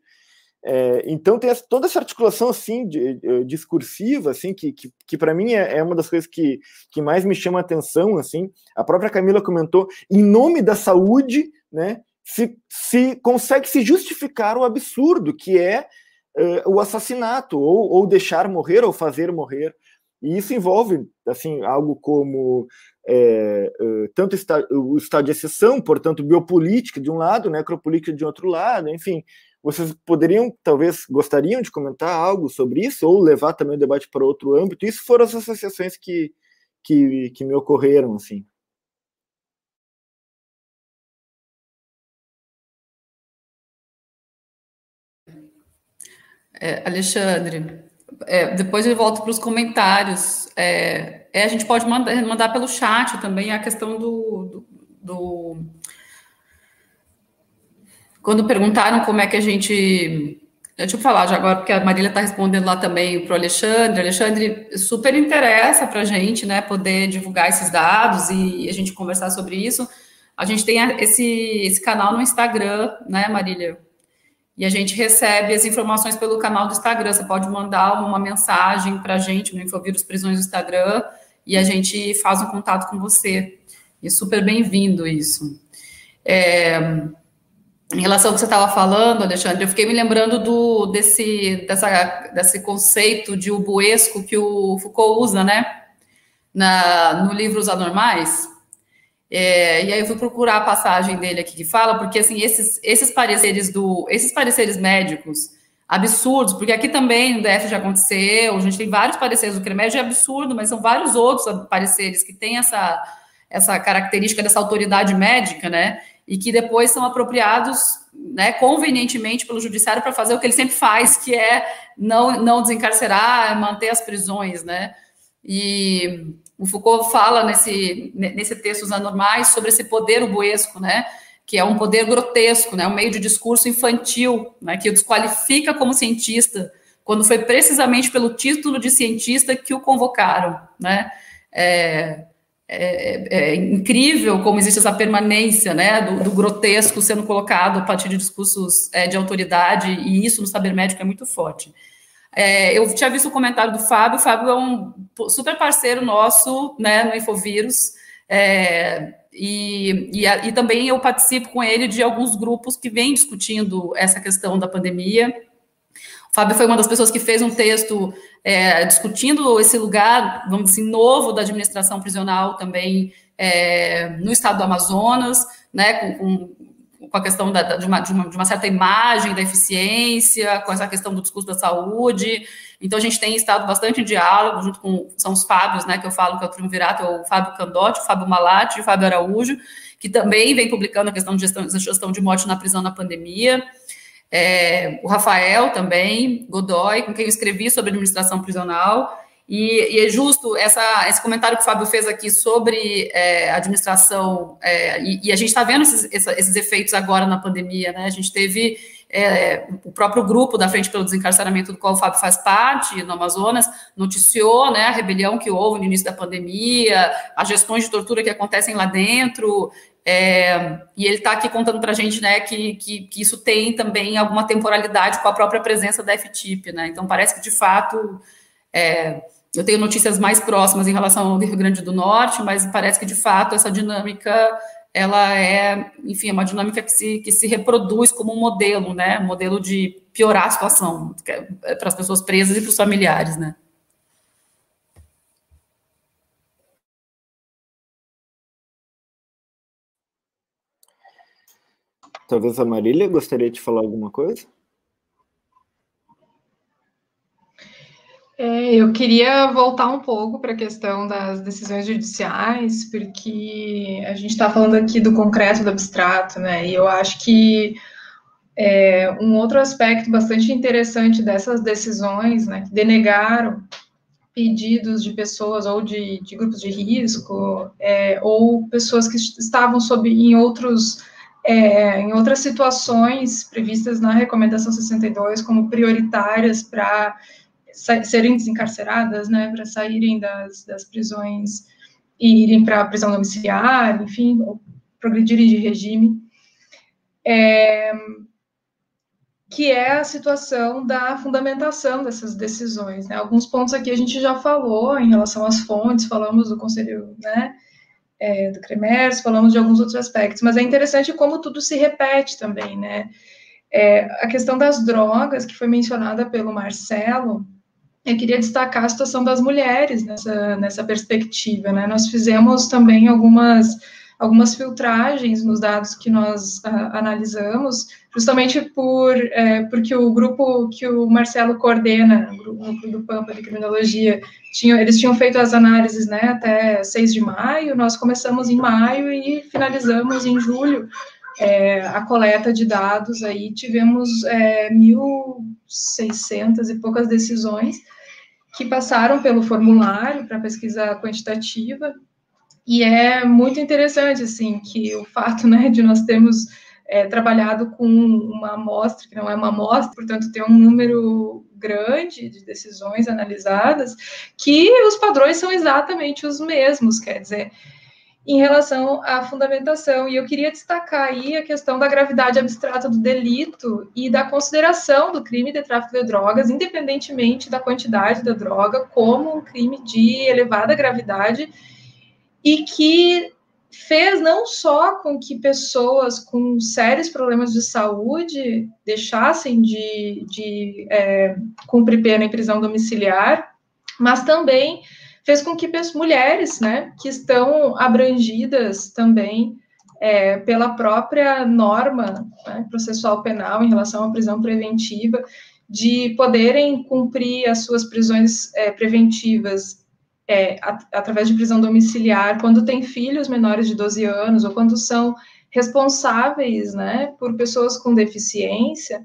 É, então tem toda essa articulação assim de, de, discursiva assim que, que, que para mim é, é, uma das coisas que, que mais me chama a atenção assim a própria Camila comentou em nome da saúde né se, se consegue se justificar o absurdo que é uh, o assassinato, ou, ou deixar morrer, ou fazer morrer. E isso envolve assim algo como é, uh, tanto o estado de exceção, portanto, biopolítica de um lado, necropolítica de outro lado, enfim, vocês poderiam, talvez, gostariam de comentar algo sobre isso, ou levar também o debate para outro âmbito? Isso foram as associações que, que, que me ocorreram, assim. É, Alexandre, é, depois eu volto para os comentários. É, é, a gente pode mandar, mandar, pelo chat também a questão do, do, do, Quando perguntaram como é que a gente. Deixa eu falar já agora, porque a Marília está respondendo lá também para o Alexandre. Alexandre, super interessa para a gente, né, poder divulgar esses dados e a gente conversar sobre isso. A gente tem esse, esse canal no Instagram, né, Marília? E a gente recebe as informações pelo canal do Instagram. Você pode mandar uma mensagem para a gente no Infovírus Prisões do Instagram e a gente faz um contato com você. E é super bem-vindo isso. É, em relação ao que você estava falando, Alexandre, eu fiquei me lembrando do, desse, dessa, desse conceito de ubuesco que o Foucault usa, né? Na, no livro Os Anormais, é, e aí eu fui procurar a passagem dele aqui que fala, porque assim, esses, esses pareceres do. Esses pareceres médicos absurdos, porque aqui também no DF já aconteceu, a gente tem vários pareceres do CREMED, é absurdo, mas são vários outros pareceres que têm essa, essa característica dessa autoridade médica, né? E que depois são apropriados né, convenientemente pelo judiciário para fazer o que ele sempre faz, que é não, não desencarcerar, manter as prisões, né? E o Foucault fala nesse, nesse texto Os Anormais sobre esse poder ubuesco, né? Que é um poder grotesco, né? Um meio de discurso infantil, né? Que o desqualifica como cientista, quando foi precisamente pelo título de cientista que o convocaram, né? É, é, é incrível como existe essa permanência, né? Do, do, grotesco sendo colocado a partir de discursos é, de autoridade, e isso no saber médico é muito forte. É, eu tinha visto o comentário do Fábio, o Fábio é um super parceiro nosso né, no Infovírus, é, e, e, e, também eu participo com ele de alguns grupos que vêm discutindo essa questão da pandemia. O Fábio foi uma das pessoas que fez um texto é, discutindo esse lugar, vamos dizer assim, novo da administração prisional também é, no estado do Amazonas, né, com, com com a questão da, de, uma, de, uma, de, uma, certa imagem da eficiência, com essa questão do discurso da saúde. Então, a gente tem estado bastante em diálogo, junto com são os Fábios, né, que eu falo que é o triunvirato, é o Fábio Candotti, o Fábio Malati e o Fábio Araújo, que também vem publicando a questão de gestão, gestão de morte na prisão na pandemia. É, o Rafael também, Godoy, com quem eu escrevi sobre administração prisional. E, e, é justo essa, esse comentário que o Fábio fez aqui sobre é, administração, é, e, e, a gente está vendo esses, esses, efeitos agora na pandemia, né? A gente teve é, o próprio grupo da Frente pelo Desencarceramento, do qual o Fábio faz parte, no Amazonas, noticiou né, a rebelião que houve no início da pandemia, as gestões de tortura que acontecem lá dentro, é, e ele está aqui contando para a gente né, que, que, que, isso tem também alguma temporalidade com a própria presença da FTIP, né? Então parece que de fato. É, eu tenho notícias mais próximas em relação ao Rio Grande do Norte, mas parece que de fato essa dinâmica ela é, enfim, é uma dinâmica que se, que se reproduz como um modelo, né? Um modelo de piorar a situação é para as pessoas presas e para os familiares, né? Talvez a Marília gostaria de falar alguma coisa? É, eu queria voltar um pouco para a questão das decisões judiciais, porque a gente está falando aqui do concreto do abstrato, né? E eu acho que é, um outro aspecto bastante interessante dessas decisões, né, que denegaram pedidos de pessoas ou de, de grupos de risco, é, ou pessoas que estavam sob em outros é, em outras situações previstas na recomendação 62 como prioritárias para serem desencarceradas, né, para saírem das, das prisões e irem para a prisão domiciliar, enfim, progredirem de regime, é, que é a situação da fundamentação dessas decisões. Né? Alguns pontos aqui a gente já falou em relação às fontes, falamos do Conselho né, é, do CREMERS, falamos de alguns outros aspectos, mas é interessante como tudo se repete também, né? É, a questão das drogas, que foi mencionada pelo Marcelo, eu queria destacar a situação das mulheres nessa, nessa perspectiva, né? Nós fizemos também algumas algumas filtragens nos dados que nós uh, analisamos, justamente por é, porque o grupo que o Marcelo coordena, o grupo do Pampa de Criminologia, tinha, eles tinham feito as análises né, até 6 de maio, nós começamos em maio e finalizamos em julho é, a coleta de dados, aí tivemos é, 1.600 e poucas decisões que passaram pelo formulário para pesquisa quantitativa, e é muito interessante, assim, que o fato, né, de nós termos é, trabalhado com uma amostra, que não é uma amostra, portanto, tem um número grande de decisões analisadas, que os padrões são exatamente os mesmos, quer dizer, em relação à fundamentação. E eu queria destacar aí a questão da gravidade abstrata do delito e da consideração do crime de tráfico de drogas, independentemente da quantidade da droga, como um crime de elevada gravidade e que fez não só com que pessoas com sérios problemas de saúde deixassem de, de é, cumprir pena em prisão domiciliar, mas também fez com que mulheres, né, que estão abrangidas também é, pela própria norma né, processual penal em relação à prisão preventiva, de poderem cumprir as suas prisões é, preventivas é, através de prisão domiciliar, quando tem filhos menores de 12 anos, ou quando são responsáveis, né, por pessoas com deficiência,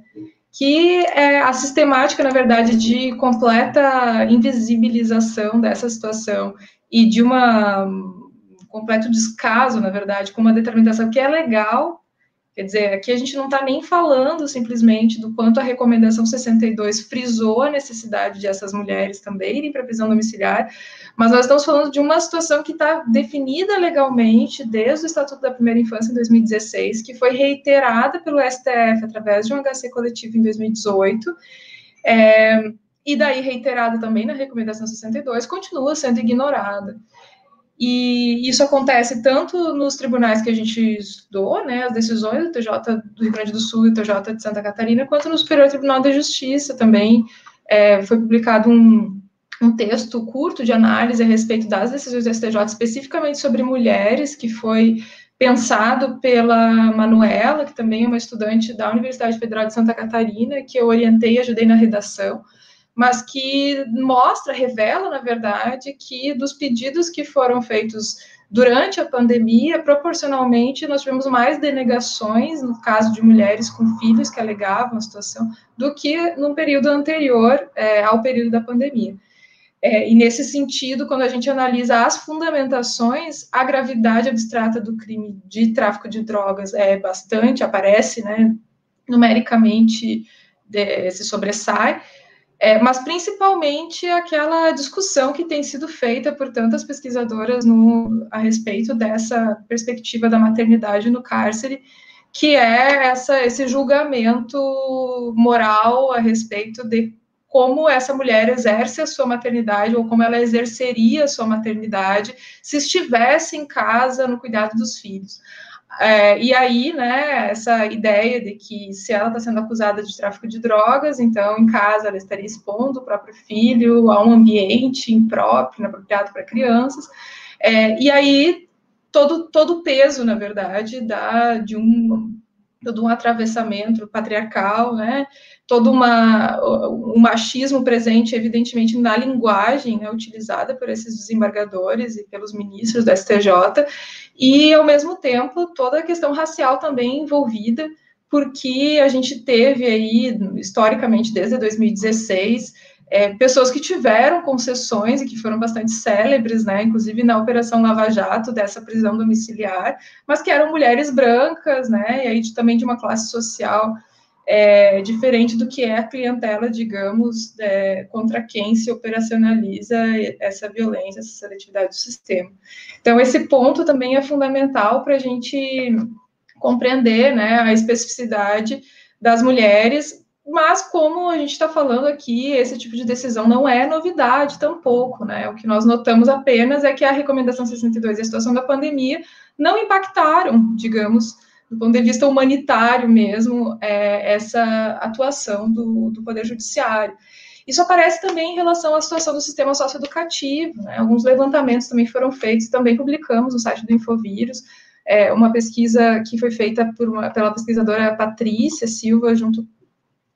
que é a sistemática, na verdade, de completa invisibilização dessa situação e de uma um completo descaso, na verdade, com uma determinação que é legal, Quer dizer, aqui a gente não está nem falando simplesmente do quanto a recomendação 62 frisou a necessidade de essas mulheres também irem para prisão domiciliar, mas nós estamos falando de uma situação que está definida legalmente desde o Estatuto da Primeira Infância em 2016, que foi reiterada pelo STF através de um HC coletivo em 2018. É, e daí reiterada também na recomendação 62, continua sendo ignorada. E isso acontece tanto nos tribunais que a gente estudou, né, as decisões do TJ do Rio Grande do Sul e do TJ de Santa Catarina, quanto no Superior Tribunal da Justiça também. É, foi publicado um, um texto curto de análise a respeito das decisões do STJ, especificamente sobre mulheres, que foi pensado pela Manuela, que também é uma estudante da Universidade Federal de Santa Catarina, que eu orientei e ajudei na redação mas que mostra, revela, na verdade, que dos pedidos que foram feitos durante a pandemia, proporcionalmente, nós tivemos mais denegações, no caso de mulheres com filhos que alegavam a situação, do que no período anterior é, ao período da pandemia. É, e nesse sentido, quando a gente analisa as fundamentações, a gravidade abstrata do crime de tráfico de drogas é bastante, aparece, né, numericamente de, se sobressai, é, mas principalmente aquela discussão que tem sido feita por tantas pesquisadoras no, a respeito dessa perspectiva da maternidade no cárcere, que é essa, esse julgamento moral a respeito de como essa mulher exerce a sua maternidade ou como ela exerceria a sua maternidade se estivesse em casa no cuidado dos filhos. É, e aí, né, essa ideia de que se ela está sendo acusada de tráfico de drogas, então em casa ela estaria expondo o próprio filho a um ambiente impróprio, inapropriado para crianças, é, e aí todo todo o peso, na verdade, da, de um todo um atravessamento patriarcal, né, todo uma, um machismo presente, evidentemente, na linguagem né, utilizada por esses desembargadores e pelos ministros do STJ, e, ao mesmo tempo, toda a questão racial também envolvida, porque a gente teve aí, historicamente, desde 2016, é, pessoas que tiveram concessões e que foram bastante célebres, né, inclusive na Operação Lava Jato, dessa prisão domiciliar, mas que eram mulheres brancas, né, e aí de, também de uma classe social é, diferente do que é a clientela, digamos, é, contra quem se operacionaliza essa violência, essa seletividade do sistema. Então, esse ponto também é fundamental para a gente compreender né, a especificidade das mulheres mas, como a gente está falando aqui, esse tipo de decisão não é novidade tampouco, né? O que nós notamos apenas é que a recomendação 62 e a situação da pandemia não impactaram, digamos, do ponto de vista humanitário mesmo, é, essa atuação do, do Poder Judiciário. Isso aparece também em relação à situação do sistema socioeducativo, né? Alguns levantamentos também foram feitos, também publicamos no site do Infovírus, é, uma pesquisa que foi feita uma, pela pesquisadora Patrícia Silva, junto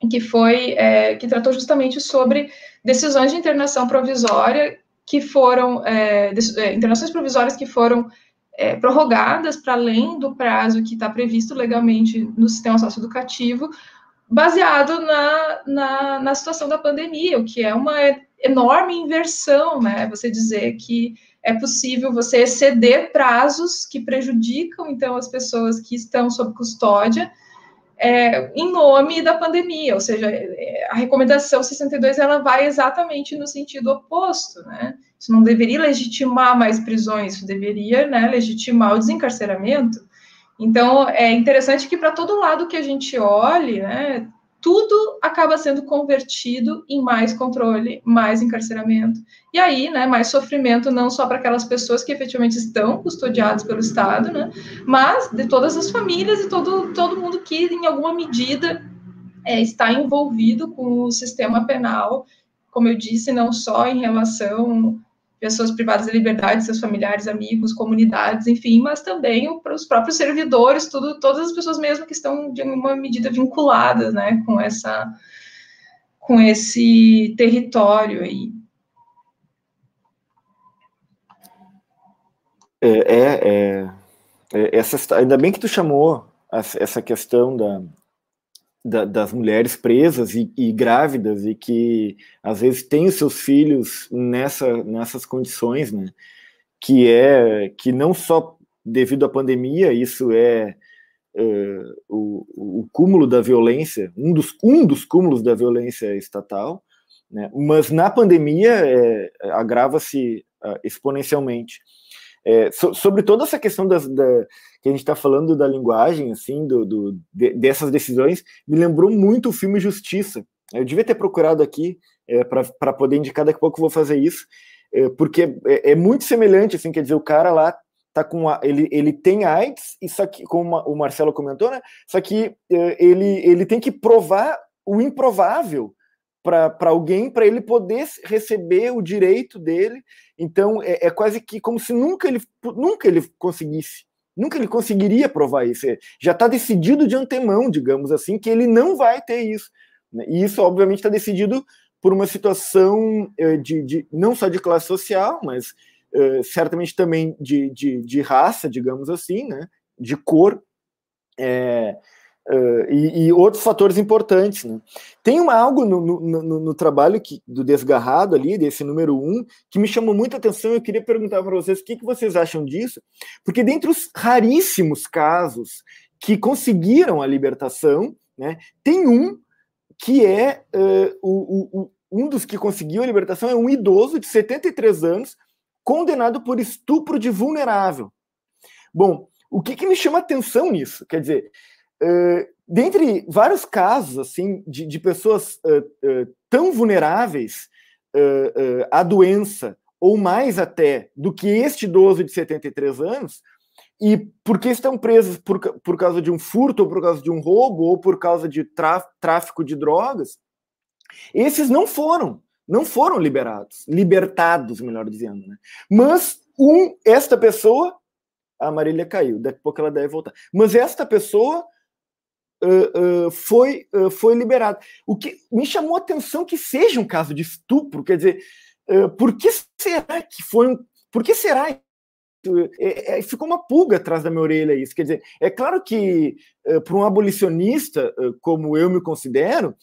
que foi é, que tratou justamente sobre decisões de internação provisória que foram é, de, é, internações provisórias que foram é, prorrogadas para além do prazo que está previsto legalmente no sistema socioeducativo, baseado na, na, na situação da pandemia, o que é uma enorme inversão, né? Você dizer que é possível você exceder prazos que prejudicam, então, as pessoas que estão sob custódia, é, em nome da pandemia, ou seja, é, a recomendação 62 ela vai exatamente no sentido oposto, né? Isso não deveria legitimar mais prisões, isso deveria né, legitimar o desencarceramento. Então, é interessante que para todo lado que a gente olhe, né, tudo acaba sendo convertido em mais controle, mais encarceramento. E aí, né, mais sofrimento não só para aquelas pessoas que efetivamente estão custodiadas pelo Estado, né, mas de todas as famílias e todo, todo mundo que, em alguma medida, é, está envolvido com o sistema penal, como eu disse, não só em relação pessoas privadas da liberdade, seus familiares, amigos, comunidades, enfim, mas também os próprios servidores, tudo, todas as pessoas mesmo que estão de alguma medida vinculadas, né, com essa, com esse território aí. É, é, é, é essa, ainda bem que tu chamou essa questão da, da, das mulheres presas e, e, grávidas e que às vezes têm os seus filhos nessa, nessas condições, né? Que é que não só devido à pandemia, isso é uh, o, o cúmulo da violência, um dos, um dos cúmulos da violência estatal, né? mas na pandemia é, agrava-se uh, exponencialmente. É, so, sobre toda essa questão das, da, que a gente está falando da linguagem, assim, do, do de, dessas decisões, me lembrou muito o filme Justiça. Eu devia ter procurado aqui é, para poder indicar, daqui a pouco eu vou fazer isso, é, porque é, é, muito semelhante, assim, quer dizer, o cara lá tá com a, ele, ele tem AIDS, e só que, como o Marcelo comentou, né, só que é, ele, ele tem que provar o improvável para alguém, para ele poder receber o direito dele. Então, é, é quase que como se nunca ele, nunca ele conseguisse Nunca ele conseguiria provar isso. Já está decidido de antemão, digamos assim, que ele não vai ter isso. Né? E isso, obviamente, está decidido por uma situação eh, de, de, não só de classe social, mas uh, certamente também de, de, de, raça, digamos assim, né? de cor. É, Uh, e, e, outros fatores importantes. Né? Tem uma, algo no, no, no, no, trabalho que, do Desgarrado ali, desse número um, que me chamou muita atenção. Eu queria perguntar para vocês o que, que vocês acham disso, porque dentre os raríssimos casos que conseguiram a libertação, né, tem um que é uh, o, o, um dos que conseguiu a libertação é um idoso de 73 anos condenado por estupro de vulnerável. Bom, o que, que me chama atenção nisso? Quer dizer, Uh, dentre vários casos assim de, de pessoas uh, uh, tão vulneráveis à doença, ou mais até do que este idoso de 73 anos, e porque estão presos por, por causa de um furto, ou por causa de um roubo, ou por causa de tráfico de drogas, esses não foram, não foram liberados, libertados, melhor dizendo. Né? Mas um, esta pessoa, a Marília caiu, daqui a pouco ela deve voltar. Mas esta pessoa uh, uh, foi, uh, foi liberado. O que me chamou a atenção que seja um caso de estupro, quer dizer, por que será que foi um. Por que será é, é, ficou uma pulga atrás da minha orelha isso. Quer dizer, é claro que para um abolicionista, como eu me considero,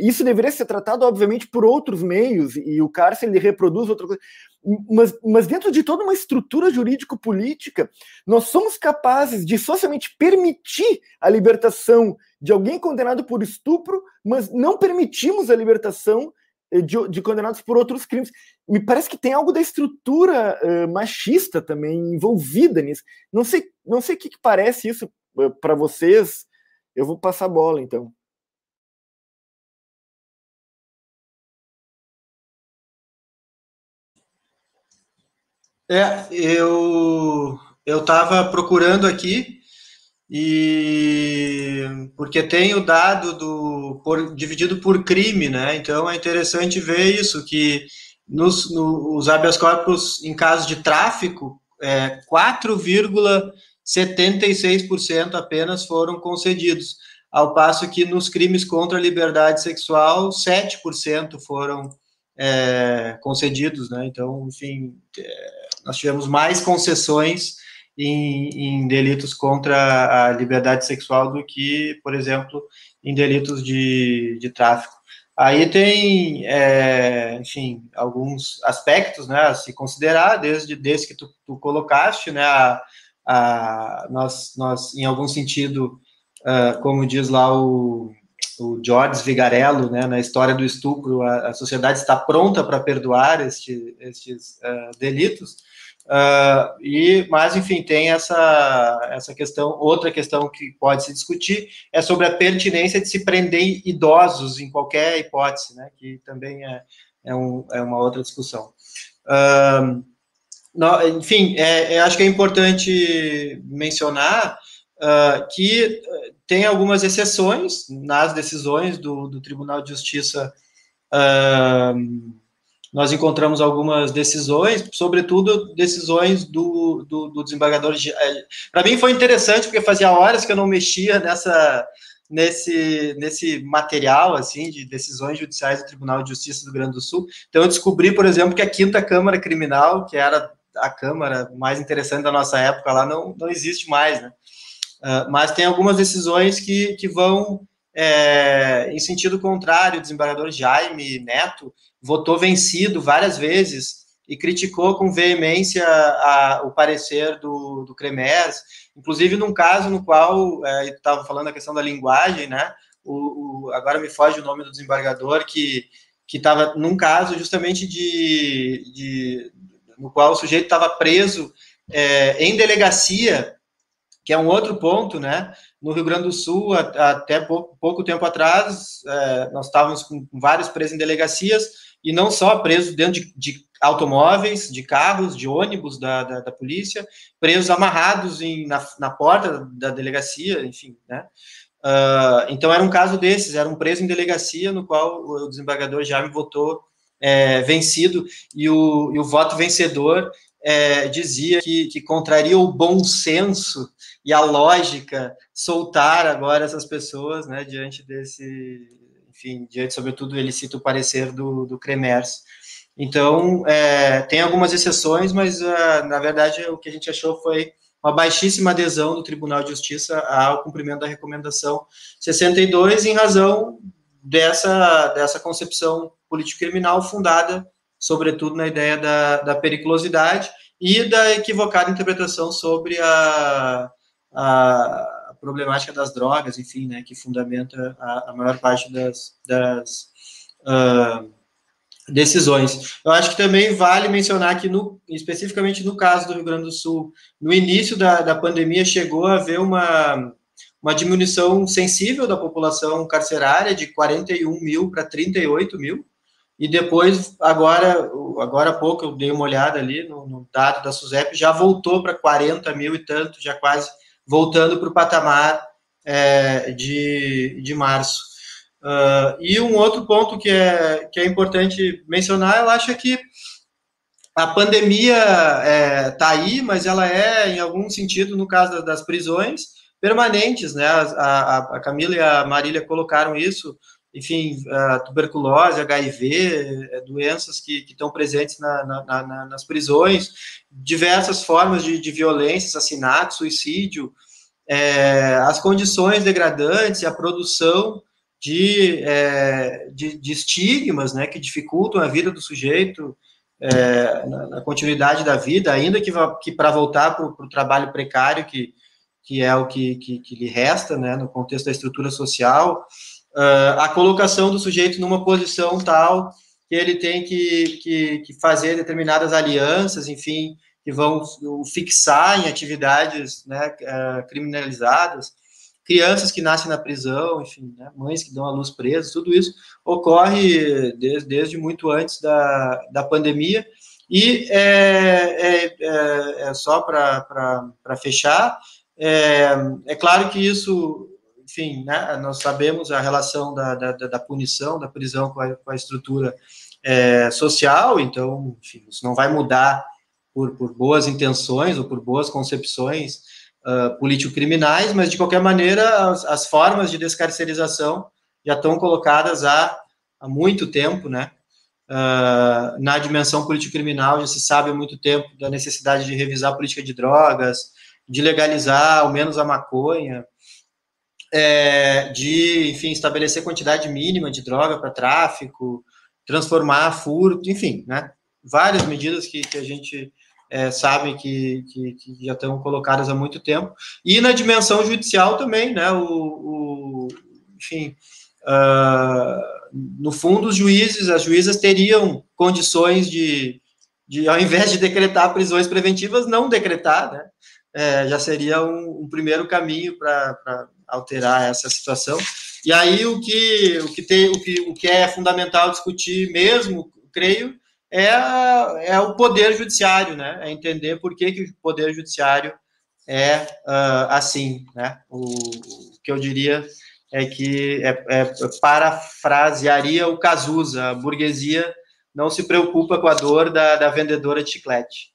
isso deveria ser tratado, obviamente, por outros meios, e o cárcere ele reproduz outra coisa. Mas, mas dentro de toda uma estrutura jurídico-política, nós somos capazes de socialmente permitir a libertação de alguém condenado por estupro, mas não permitimos a libertação de, de, condenados por outros crimes. Me parece que tem algo da estrutura uh, machista também envolvida nisso. Não sei, não sei o que, que parece isso uh, para vocês. Eu vou passar a bola, então. É, eu eu estava procurando aqui e porque tem o dado do por, dividido por crime, né? Então é interessante ver isso que nos no, os habeas corpus em caso de tráfico é 4,5 76% apenas foram concedidos, ao passo que nos crimes contra a liberdade sexual, 7% foram é, concedidos, né? Então, enfim, é, nós tivemos mais concessões em, em, delitos contra a liberdade sexual do que, por exemplo, em delitos de, de tráfico. Aí tem, é, enfim, alguns aspectos né, a se considerar, desde, desde que tu, tu colocaste, né, a, a, nós, nós, em algum sentido, uh, como diz lá o, o George Vigarello, né, na história do estupro, a, a sociedade está pronta para perdoar este, estes uh, delitos, Uh, e, mas, enfim, tem essa, essa questão, outra questão que pode se discutir é sobre a pertinência de se prender idosos em qualquer hipótese, né, que também é, é, um, é uma outra discussão. Uh, no, enfim, é, é, acho que é importante mencionar uh, que tem algumas exceções nas decisões do, do Tribunal de Justiça uh, nós encontramos algumas decisões, sobretudo decisões do, do, do desembargador. É, Para mim foi interessante, porque fazia horas que eu não mexia nessa, nesse, nesse material assim de decisões judiciais do Tribunal de Justiça do Rio Grande do Sul. Então eu descobri, por exemplo, que a quinta Câmara Criminal, que era a Câmara mais interessante da nossa época lá, não, não existe mais, né? Uh, mas tem algumas decisões que, que vão é, em sentido contrário. O desembargador Jaime Neto votou vencido várias vezes e criticou com veemência a, o parecer do, do Cremers, inclusive num caso no qual, é, estava falando a questão da linguagem, né, o, o, agora me foge o nome do desembargador, que estava num caso justamente de, de no qual o sujeito estava preso é, em delegacia, que é um outro ponto, né, no Rio Grande do Sul, até pouco, pouco tempo atrás, é, nós estávamos com vários presos em delegacias, e não só presos dentro de, de automóveis, de carros, de ônibus da, da, da polícia, presos amarrados em, na, na, porta da delegacia, enfim, né? Uh, então era um caso desses, era um preso em delegacia no qual o desembargador Jaime votou é, vencido e o, e o voto vencedor é, dizia que, que contraria o bom senso e a lógica soltar agora essas pessoas, né, diante desse, enfim, diante, sobretudo, ele cita o parecer do, do Cremers. Então, é, tem algumas exceções, mas, uh, na verdade, o que a gente achou foi uma baixíssima adesão do Tribunal de Justiça ao cumprimento da recomendação 62, em razão dessa, dessa concepção político-criminal fundada, sobretudo, na ideia da, da periculosidade e da equivocada interpretação sobre a, a problemática das drogas, enfim, né, que fundamenta a, a maior parte das, das uh, decisões. Eu acho que também vale mencionar que, no, especificamente no caso do Rio Grande do Sul, no início da, da pandemia chegou a haver uma, uma diminuição sensível da população carcerária de 41 mil para 38 mil, e depois, agora, agora há pouco, eu dei uma olhada ali no, no dado da SUSEP, já voltou para 40 mil e tanto, já quase voltando para o patamar é, de, de março. Uh, e um outro ponto que é, que é importante mencionar, eu acho que a pandemia está é, tá aí, mas ela é, em algum sentido, no caso das prisões, permanentes, né? A, a, a Camila e a Marília colocaram isso, enfim, tuberculose, HIV, é, doenças que, que estão presentes na, na, na, nas prisões, diversas formas de, de violência, assassinato, suicídio, é, as condições degradantes a produção de, é, de, de, estigmas né, que dificultam a vida do sujeito é, na, na, continuidade da vida, ainda que, que para voltar para o trabalho precário, que, que é o que, que, que lhe resta né, no contexto da estrutura social, uh, a colocação do sujeito numa posição tal que ele tem que, que, que fazer determinadas alianças, enfim, que vão o fixar em atividades né, uh, criminalizadas, crianças que nascem na prisão, enfim, né, mães que dão à luz presas, tudo isso ocorre desde, desde muito antes da, da pandemia. E é, é, é, é só para fechar, é, é claro que isso enfim, né, nós sabemos a relação da, da, da punição, da prisão com a, com a estrutura é, social, então, enfim, isso não vai mudar por, por boas intenções ou por boas concepções uh, político-criminais, mas de qualquer maneira as, as, formas de descarcerização já estão colocadas há, há muito tempo, né? Uh, na dimensão político-criminal já se sabe há muito tempo da necessidade de revisar a política de drogas, de legalizar ao menos a maconha, é, de, enfim, estabelecer quantidade mínima de droga para tráfico, transformar furto, enfim, né? Várias medidas que, que a gente é, sabe que, que, que, já estão colocadas há muito tempo. E na dimensão judicial também, né? O, o enfim, uh, no fundo, os juízes, as juízas teriam condições de, de, ao invés de decretar prisões preventivas, não decretar, né? É, já seria um, um primeiro caminho para alterar essa situação. E aí o que o que tem o que, o que é fundamental discutir mesmo, creio, é, é o poder judiciário, né? É entender por que, que o poder judiciário é uh, assim, né? O, o, que eu diria é que é, é, parafrasearia o Cazuza, a burguesia não se preocupa com a dor da, da vendedora de chiclete.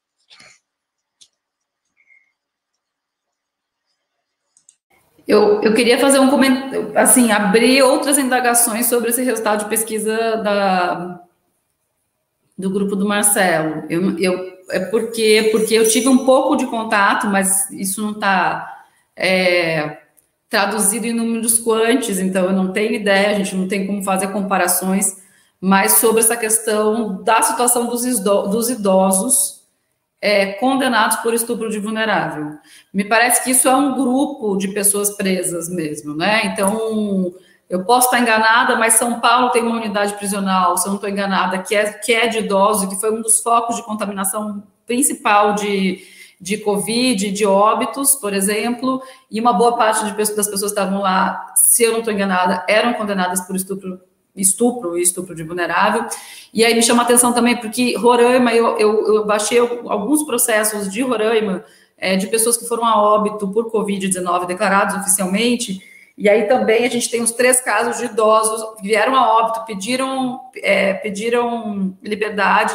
Eu, eu queria fazer um comentário, assim, abrir outras indagações sobre esse resultado de pesquisa da, do grupo do Marcelo. Eu, eu, é porque, porque eu tive um pouco de contato, mas isso não está é, traduzido em números quantes, então eu não tenho ideia, a gente não tem como fazer comparações, mas sobre essa questão da situação dos idosos é, condenados por estupro de vulnerável. Me parece que isso é um grupo de pessoas presas mesmo, né? Então, eu posso estar enganada, mas São Paulo tem uma unidade prisional, se eu não estou enganada, que é, que é de idosos, que foi um dos focos de contaminação principal de, de Covid, de óbitos, por exemplo, e uma boa parte de, das pessoas que estavam lá, se eu não estou enganada, eram condenadas por estupro estupro e estupro de vulnerável. E aí me chama atenção também, porque Roraima, eu, eu, eu baixei alguns processos de Roraima, é, de pessoas que foram a óbito por Covid-19 declarados oficialmente, e aí também a gente tem os três casos de idosos que vieram a óbito, pediram, é, pediram liberdade.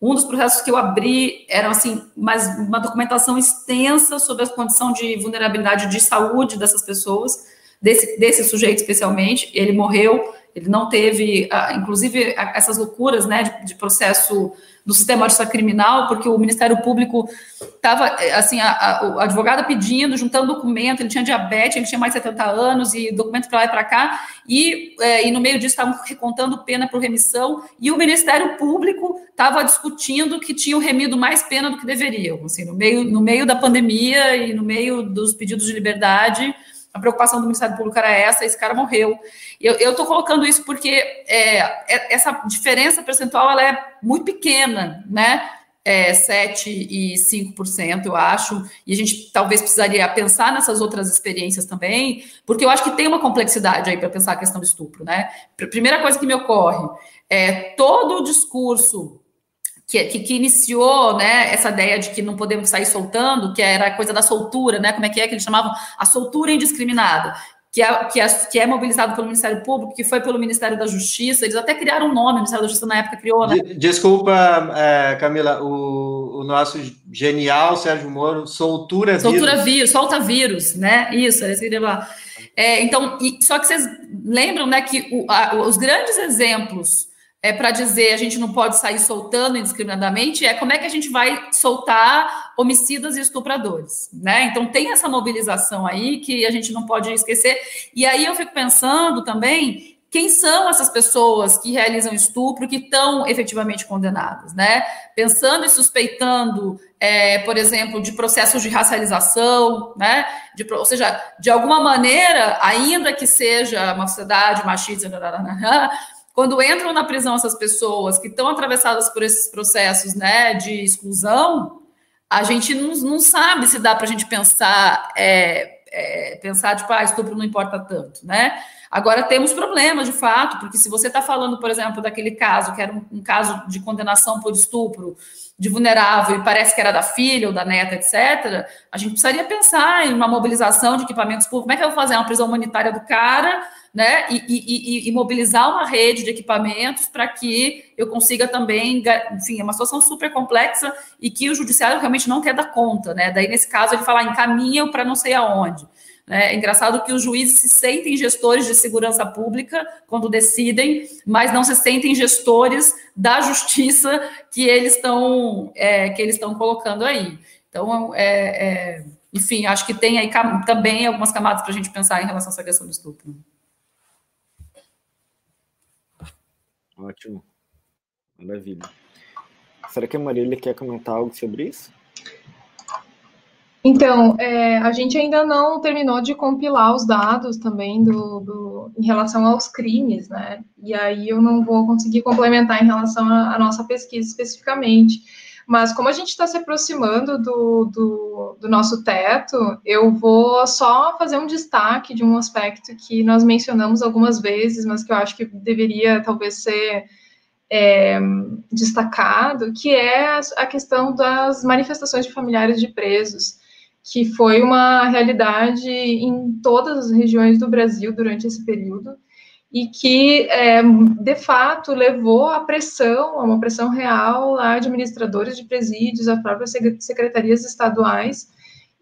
Um dos processos que eu abri era assim, mas uma documentação extensa sobre a condição de vulnerabilidade de saúde dessas pessoas, desse, desse sujeito especialmente. Ele morreu, ele não teve, ah, inclusive, essas loucuras né, de, de processo do sistema de criminal, porque o Ministério Público estava, assim, a, a, advogada pedindo, juntando documento, ele tinha diabetes, ele tinha mais de 70 anos, e documento para lá e para cá, e, é, e no meio disso estavam recontando pena por remissão, e o Ministério Público estava discutindo que tinham remido mais pena do que deveriam, assim, no meio, no meio da pandemia e no meio dos pedidos de liberdade, a preocupação do Ministério Público era essa, esse cara morreu. Eu estou colocando isso porque é, é, essa diferença percentual ela é muito pequena, né? É, 7 e 5%, eu acho, e a gente talvez precisaria pensar nessas outras experiências também, porque eu acho que tem uma complexidade aí para pensar a questão do estupro, né? Primeira coisa que me ocorre é todo o discurso que, que, que, iniciou né, essa ideia de que não podemos sair soltando, que era a coisa da soltura, né? Como é que é que eles chamavam? A soltura indiscriminada. Que é, que, é, que é mobilizado pelo Ministério Público, que foi pelo Ministério da Justiça, eles até criaram um nome, o Ministério da Justiça na época criou, né? Desculpa, é, Camila, o, o, nosso genial Sérgio Moro, soltura vírus. Soltura vírus, solta vírus, né? Isso, é isso lá. É, então, e, só que vocês lembram, né, que o, a, os grandes exemplos é, para dizer a gente não pode sair soltando indiscriminadamente, é como é que a gente vai soltar homicidas e estupradores, né? Então tem essa mobilização aí que a gente não pode esquecer. E aí eu fico pensando também quem são essas pessoas que realizam estupro que estão efetivamente condenadas, né? Pensando e suspeitando, é, por exemplo, de processos de racialização, né? De, ou seja, de alguma maneira, ainda que seja uma sociedade machista, quando entram na prisão essas pessoas que estão atravessadas por esses processos né, de exclusão, a gente não, não sabe se dá para a gente pensar, é, é, pensar, tipo, ah, estupro não importa tanto, né? Agora temos problemas, de fato, porque se você está falando, por exemplo, daquele caso, que era um, um caso de condenação por estupro, de vulnerável e parece que era da filha ou da neta, etc., a gente precisaria pensar em uma mobilização de equipamentos públicos. Como é que eu vou fazer uma prisão humanitária do cara, né? E, e, e, e mobilizar uma rede de equipamentos para que eu consiga também, enfim, é uma situação super complexa e que o judiciário realmente não quer dar conta, né? Daí, nesse caso, ele fala, encaminha para não sei aonde. É engraçado que os juízes se sentem gestores de segurança pública quando decidem, mas não se sentem gestores da justiça que eles estão é, que eles estão colocando aí. Então, é, é, enfim, acho que tem aí também algumas camadas para a gente pensar em relação a essa questão do estupro. Ótimo, maravilha. Será que a Marília quer comentar algo sobre isso? Então, é, a gente ainda não terminou de compilar os dados também do, do, em relação aos crimes, né? E aí eu não vou conseguir complementar em relação à nossa pesquisa especificamente. Mas como a gente está se aproximando do, do, do, nosso teto, eu vou só fazer um destaque de um aspecto que nós mencionamos algumas vezes, mas que eu acho que deveria talvez ser é, destacado, que é a questão das manifestações de familiares de presos que foi uma realidade em todas as regiões do Brasil durante esse período e que, é, de fato, levou à pressão, a uma pressão real a administradores de presídios, a próprias secretarias estaduais,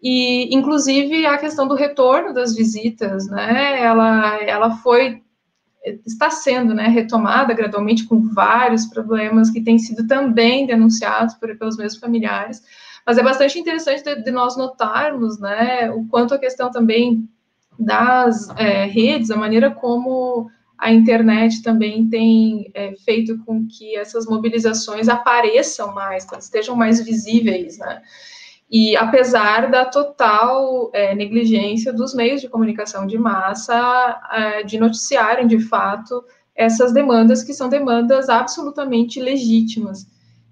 e, inclusive, a questão do retorno das visitas, né, ela, ela foi, está sendo, né, retomada gradualmente com vários problemas que têm sido também denunciados por, pelos meus familiares, mas é bastante interessante de, de nós notarmos, né, o quanto a questão também das é, redes, a maneira como a internet também tem é, feito com que essas mobilizações apareçam mais, estejam mais visíveis, né? E apesar da total é, negligência dos meios de comunicação de massa é, de noticiarem de fato essas demandas que são demandas absolutamente legítimas.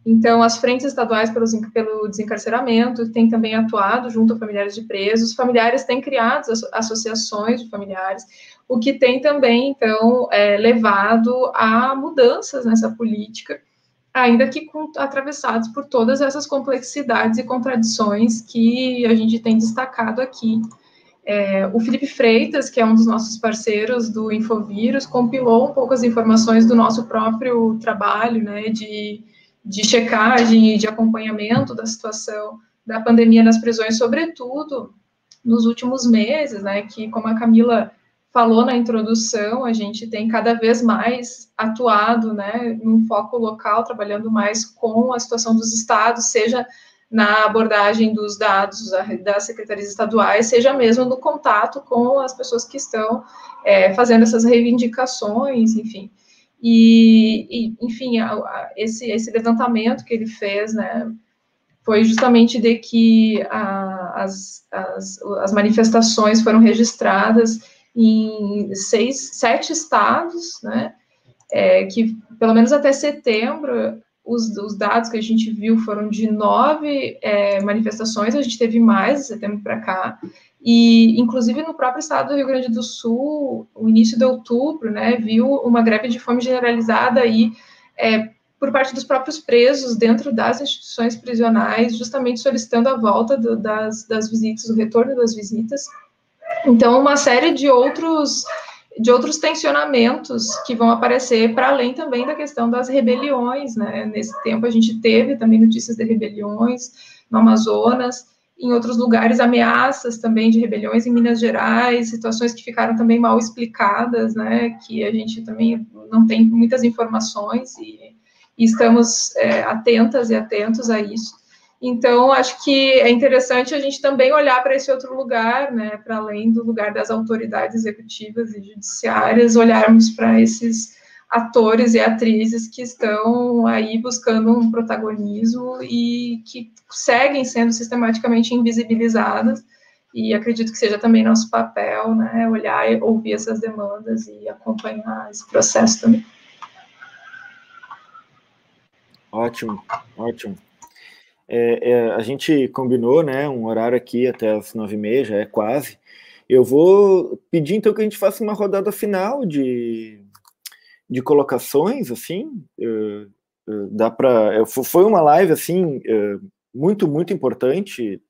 Então, as frentes estaduais pelo, desencarceramento têm também atuado junto a familiares de presos, familiares têm criado associações de familiares, o que tem também, então, é, levado a mudanças nessa política, ainda que com, atravessados por todas essas complexidades e contradições que a gente tem destacado aqui. É, o Felipe Freitas, que é um dos nossos parceiros do Infovírus, compilou um pouco as informações do nosso próprio trabalho, né, de de checagem e de acompanhamento da situação da pandemia nas prisões, sobretudo nos últimos meses, né, que como a Camila falou na introdução, a gente tem cada vez mais atuado, né, num foco local, trabalhando mais com a situação dos estados, seja na abordagem dos dados das secretarias estaduais, seja mesmo no contato com as pessoas que estão é, fazendo essas reivindicações, enfim. E, e enfim, a, a, esse, esse levantamento que ele fez, né, foi justamente de que a, as, as, as manifestações foram registradas em seis, sete estados, né, é, que pelo menos até setembro, os, os, dados que a gente viu foram de nove é, manifestações, a gente teve mais de setembro para cá, e, inclusive, no próprio estado do Rio Grande do Sul, o início de outubro, né, viu uma greve de fome generalizada aí, é, por parte dos próprios presos dentro das instituições prisionais, justamente solicitando a volta do, das, das visitas, o retorno das visitas. Então, uma série de outros de outros tensionamentos que vão aparecer para além também da questão das rebeliões, né? Nesse tempo a gente teve também notícias de rebeliões no Amazonas, em outros lugares ameaças também de rebeliões em Minas Gerais, situações que ficaram também mal explicadas, né, que a gente também não tem muitas informações e, e estamos é, atentas e atentos a isso. Então, acho que é interessante a gente também olhar para esse outro lugar, né, para além do lugar das autoridades executivas e judiciárias, olharmos para esses atores e atrizes que estão aí buscando um protagonismo e que seguem sendo sistematicamente invisibilizadas. E acredito que seja também nosso papel, né, olhar e ouvir essas demandas e acompanhar esse processo também. Ótimo, ótimo. É, é, a gente combinou, né, um horário aqui até as nove e meia, já é quase. Eu vou pedir então que a gente faça uma rodada final de de colocações, assim, uh, dá para foi uma live assim muito muito importante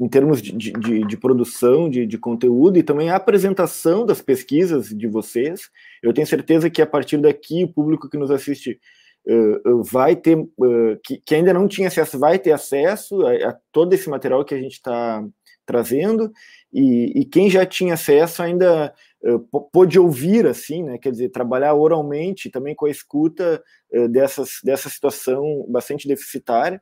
em termos de, de, de produção de, de, conteúdo e também a apresentação das pesquisas de vocês. Eu tenho certeza que a partir daqui o público que nos assiste uh, vai ter, uh, que, ainda não tinha acesso, vai ter acesso a, todo esse material que a gente está trazendo e, quem já tinha acesso ainda uh, pôde ouvir assim, né? Quer dizer, trabalhar oralmente também com a escuta dessas, dessa situação bastante deficitária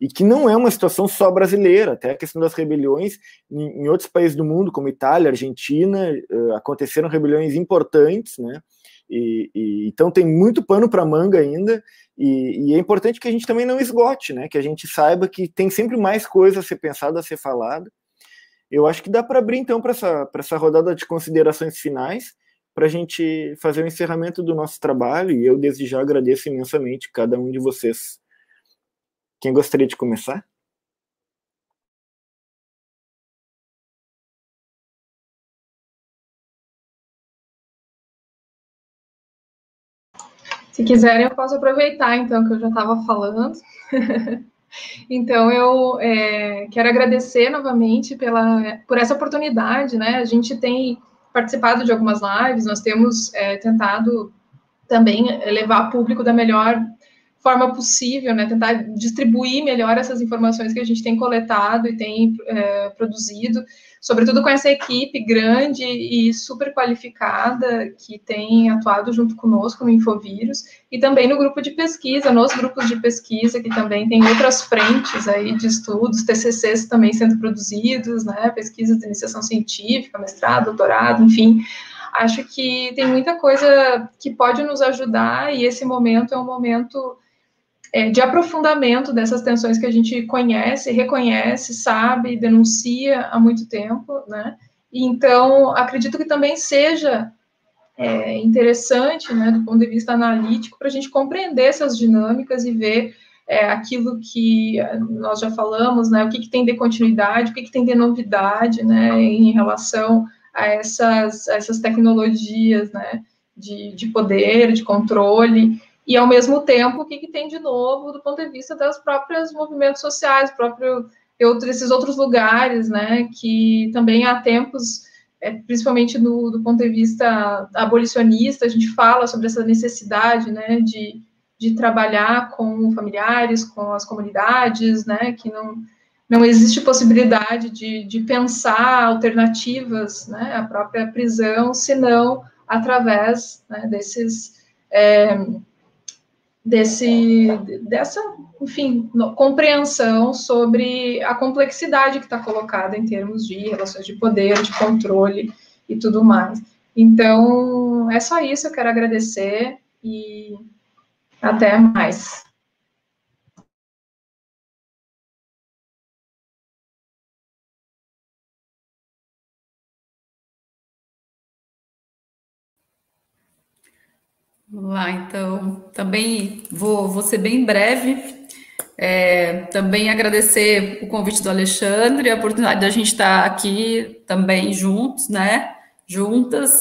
e que não é uma situação só brasileira, até a questão das rebeliões em, outros países do mundo, como Itália, Argentina, uh, aconteceram rebeliões importantes, né? E, e, então tem muito pano para manga ainda, e, e, é importante que a gente também não esgote, né? Que a gente saiba que tem sempre mais coisa a ser pensada, a ser falada. Eu acho que dá para abrir então para essa, essa rodada de considerações finais, para a gente fazer o encerramento do nosso trabalho, e eu desde já agradeço imensamente cada um de vocês quem gostaria de começar? Se quiserem, eu posso aproveitar, então, que eu já estava falando. então, eu é, quero agradecer novamente pela, por essa oportunidade, né? A gente tem participado de algumas lives, nós temos é, tentado também levar público da melhor forma possível, né, tentar distribuir melhor essas informações que a gente tem coletado e tem é, produzido, sobretudo com essa equipe grande e super qualificada que tem atuado junto conosco no Infovírus e também no grupo de pesquisa, nos grupos de pesquisa que também tem outras frentes aí de estudos, TCCs também sendo produzidos, né, pesquisas de iniciação científica, mestrado, doutorado, enfim, acho que tem muita coisa que pode nos ajudar e esse momento é um momento é, de aprofundamento dessas tensões que a gente conhece, reconhece, sabe, denuncia há muito tempo, né? Então, acredito que também seja é, interessante, né, do ponto de vista analítico, para a gente compreender essas dinâmicas e ver é, aquilo que nós já falamos, né, o que, que tem de continuidade, o que, que tem de novidade, né, em relação a essas, a essas tecnologias, né, de, de poder, de controle, e ao mesmo tempo o que, que tem de novo do ponto de vista das próprias movimentos sociais, próprio esses outros lugares, né, que também há tempos, é, principalmente do, do, ponto de vista abolicionista, a gente fala sobre essa necessidade, né, de, de trabalhar com familiares, com as comunidades, né, que não, não existe possibilidade de, de pensar alternativas, né, à própria prisão, senão através né, desses é, desse, dessa, enfim, compreensão sobre a complexidade que está colocada em termos de relações de poder, de controle e tudo mais. Então, é só isso, eu quero agradecer e até mais. Vamos lá, então, também vou, vou ser bem breve. É, também agradecer o convite do Alexandre, a oportunidade da gente estar aqui também juntos, né? Juntas,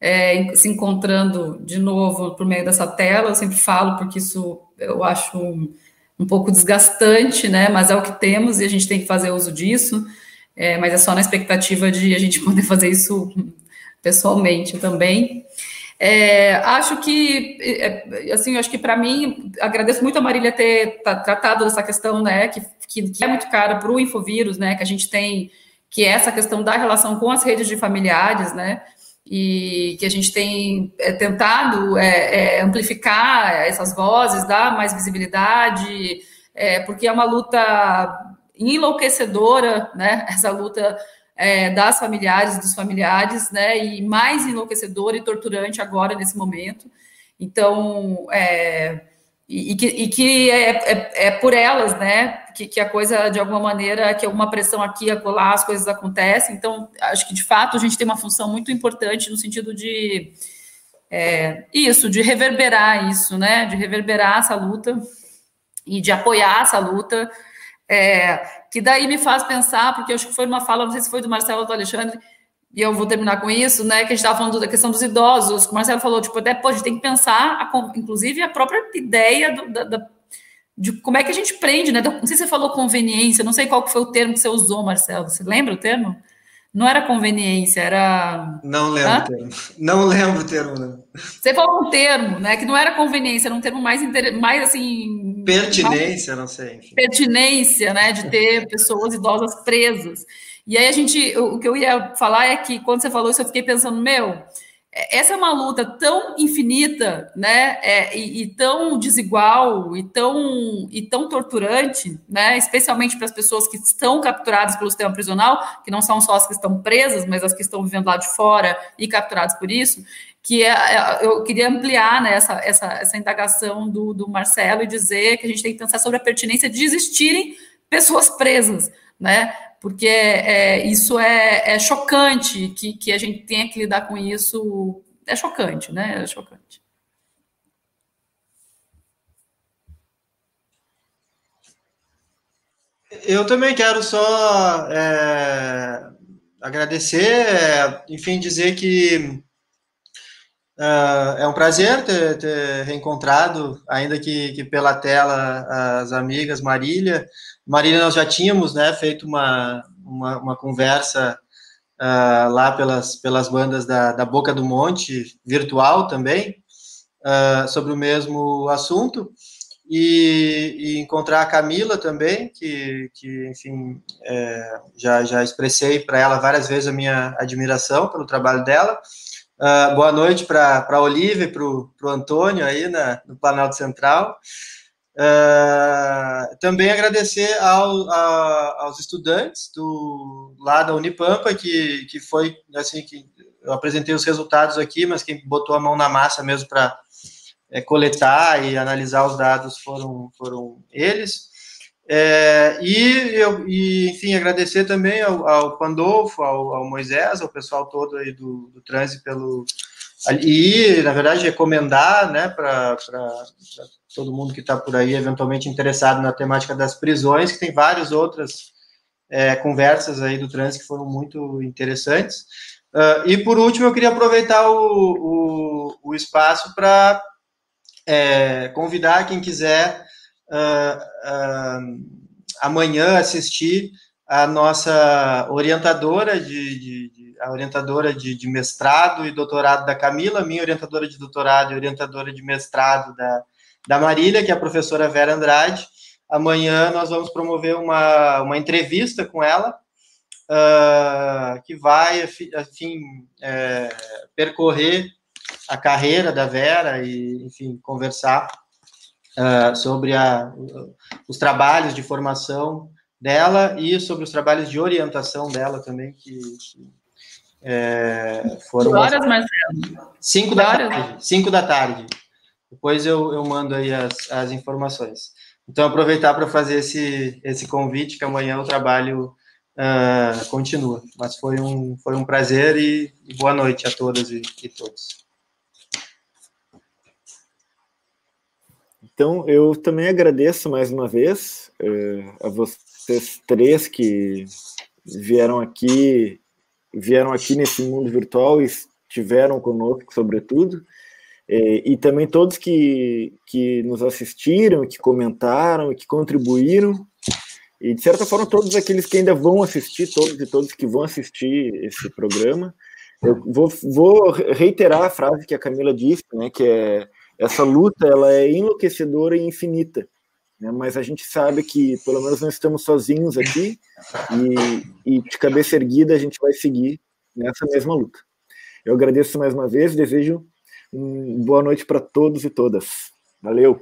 é, se encontrando de novo por meio dessa tela. Eu sempre falo porque isso eu acho um, um pouco desgastante, né? Mas é o que temos e a gente tem que fazer uso disso. É, mas é só na expectativa de a gente poder fazer isso pessoalmente também. É, acho que, é, assim, acho que para mim, agradeço muito a Marília ter tratado dessa questão, né, que, que, é muito cara para o Infovírus, né, que a gente tem, que é essa questão da relação com as redes de familiares, né, e que a gente tem é, tentado é, é amplificar essas vozes, dar mais visibilidade, é, porque é uma luta enlouquecedora, né, essa luta é, das familiares, dos familiares, né? E mais enlouquecedor e torturante agora nesse momento. Então, é, e, e, que, e que é, é, é, por elas, né? Que, que, a coisa, de alguma maneira, que alguma pressão aqui, acolá, as coisas acontecem. Então, acho que de fato a gente tem uma função muito importante no sentido de é, isso, de reverberar isso, né? De reverberar essa luta e de apoiar essa luta é, que daí me faz pensar, porque acho que foi uma fala, não sei se foi do Marcelo ou do Alexandre, e eu vou terminar com isso, né? Que a gente estava falando da questão dos idosos, o Marcelo falou, tipo, até pode tem que pensar, a, inclusive, a própria ideia do, da, da, de como é que a gente prende, né? Não sei se você falou conveniência, não sei qual que foi o termo que você usou, Marcelo. Você lembra o termo? Não era conveniência, era. Não lembro Hã? o termo. Não lembro o termo, não. Você falou um termo, né? Que não era conveniência, era um termo mais, mais assim. Pertinência, mais... não sei. Enfim. Pertinência, né? De ter pessoas idosas presas. E aí a gente, o que eu ia falar é que quando você falou isso, eu fiquei pensando, meu, essa é uma luta tão infinita, né, é, e, e, tão desigual e tão e tão torturante, né, especialmente para as pessoas que estão capturadas pelo sistema prisional, que não são só as que estão presas, mas as que estão vivendo lá de fora e capturadas por isso, que é, é eu queria ampliar né, essa, essa, essa indagação do, do Marcelo e dizer que a gente tem que pensar sobre a pertinência de existirem pessoas presas, né? Porque é, isso é, é, chocante que, que a gente tenha que lidar com isso. É chocante, né? É chocante. Eu também quero só é, agradecer, enfim, dizer que é, é um prazer ter, ter reencontrado, ainda que, que, pela tela, as amigas Marília, Marília, nós já tínhamos né, feito uma, uma, uma conversa uh, lá pelas, pelas bandas da, da Boca do Monte, virtual também, uh, sobre o mesmo assunto, e, e, encontrar a Camila também, que, que enfim, é, já, já expressei para ela várias vezes a minha admiração pelo trabalho dela. Uh, boa noite para a Olivia e para o Antônio aí na, no Planalto Central. Uh, também agradecer ao, a, aos estudantes do lá da Unipampa que, que foi assim que eu apresentei os resultados aqui, mas quem botou a mão na massa mesmo para é, coletar e analisar os dados foram foram eles. É, e, eu, e, enfim, agradecer também ao, ao Pandolfo, ao, ao, Moisés, ao pessoal todo aí do, do trânsito pelo. E, na verdade, recomendar né, para todo mundo que está por aí eventualmente interessado na temática das prisões, que tem várias outras é, conversas aí do trânsito que foram muito interessantes. Uh, e por último, eu queria aproveitar o, o, o espaço para é, convidar quem quiser uh, uh, amanhã assistir a nossa orientadora de, de, de a orientadora de, de, mestrado e doutorado da Camila, minha orientadora de doutorado e orientadora de mestrado da da Marília, que é a professora Vera Andrade. Amanhã nós vamos promover uma, uma entrevista com ela, uh, que vai, enfim, é, percorrer a carreira da Vera e, enfim, conversar uh, sobre a, os trabalhos de formação dela e sobre os trabalhos de orientação dela também, que, que é, foram... Que horas, Marcelo? Cinco da tarde. Cinco da tarde. Depois eu, eu mando aí as, as informações. Então, aproveitar para fazer esse, esse convite, que amanhã o trabalho uh, continua. Mas foi um, foi um prazer e, e boa noite a todas e, e todos. Então, eu também agradeço mais uma vez uh, a vocês três que vieram aqui, vieram aqui nesse mundo virtual e estiveram conosco, sobretudo. É, e também todos que, que nos assistiram, que comentaram, que contribuíram, e de certa forma todos aqueles que ainda vão assistir, todos e todos que vão assistir esse programa. Eu vou, vou reiterar a frase que a Camila disse, né, que é essa luta ela é enlouquecedora e infinita, né, mas a gente sabe que pelo menos não estamos sozinhos aqui e, e de cabeça erguida a gente vai seguir nessa mesma luta. Eu agradeço mais uma vez, desejo boa noite para todos e todas. Valeu!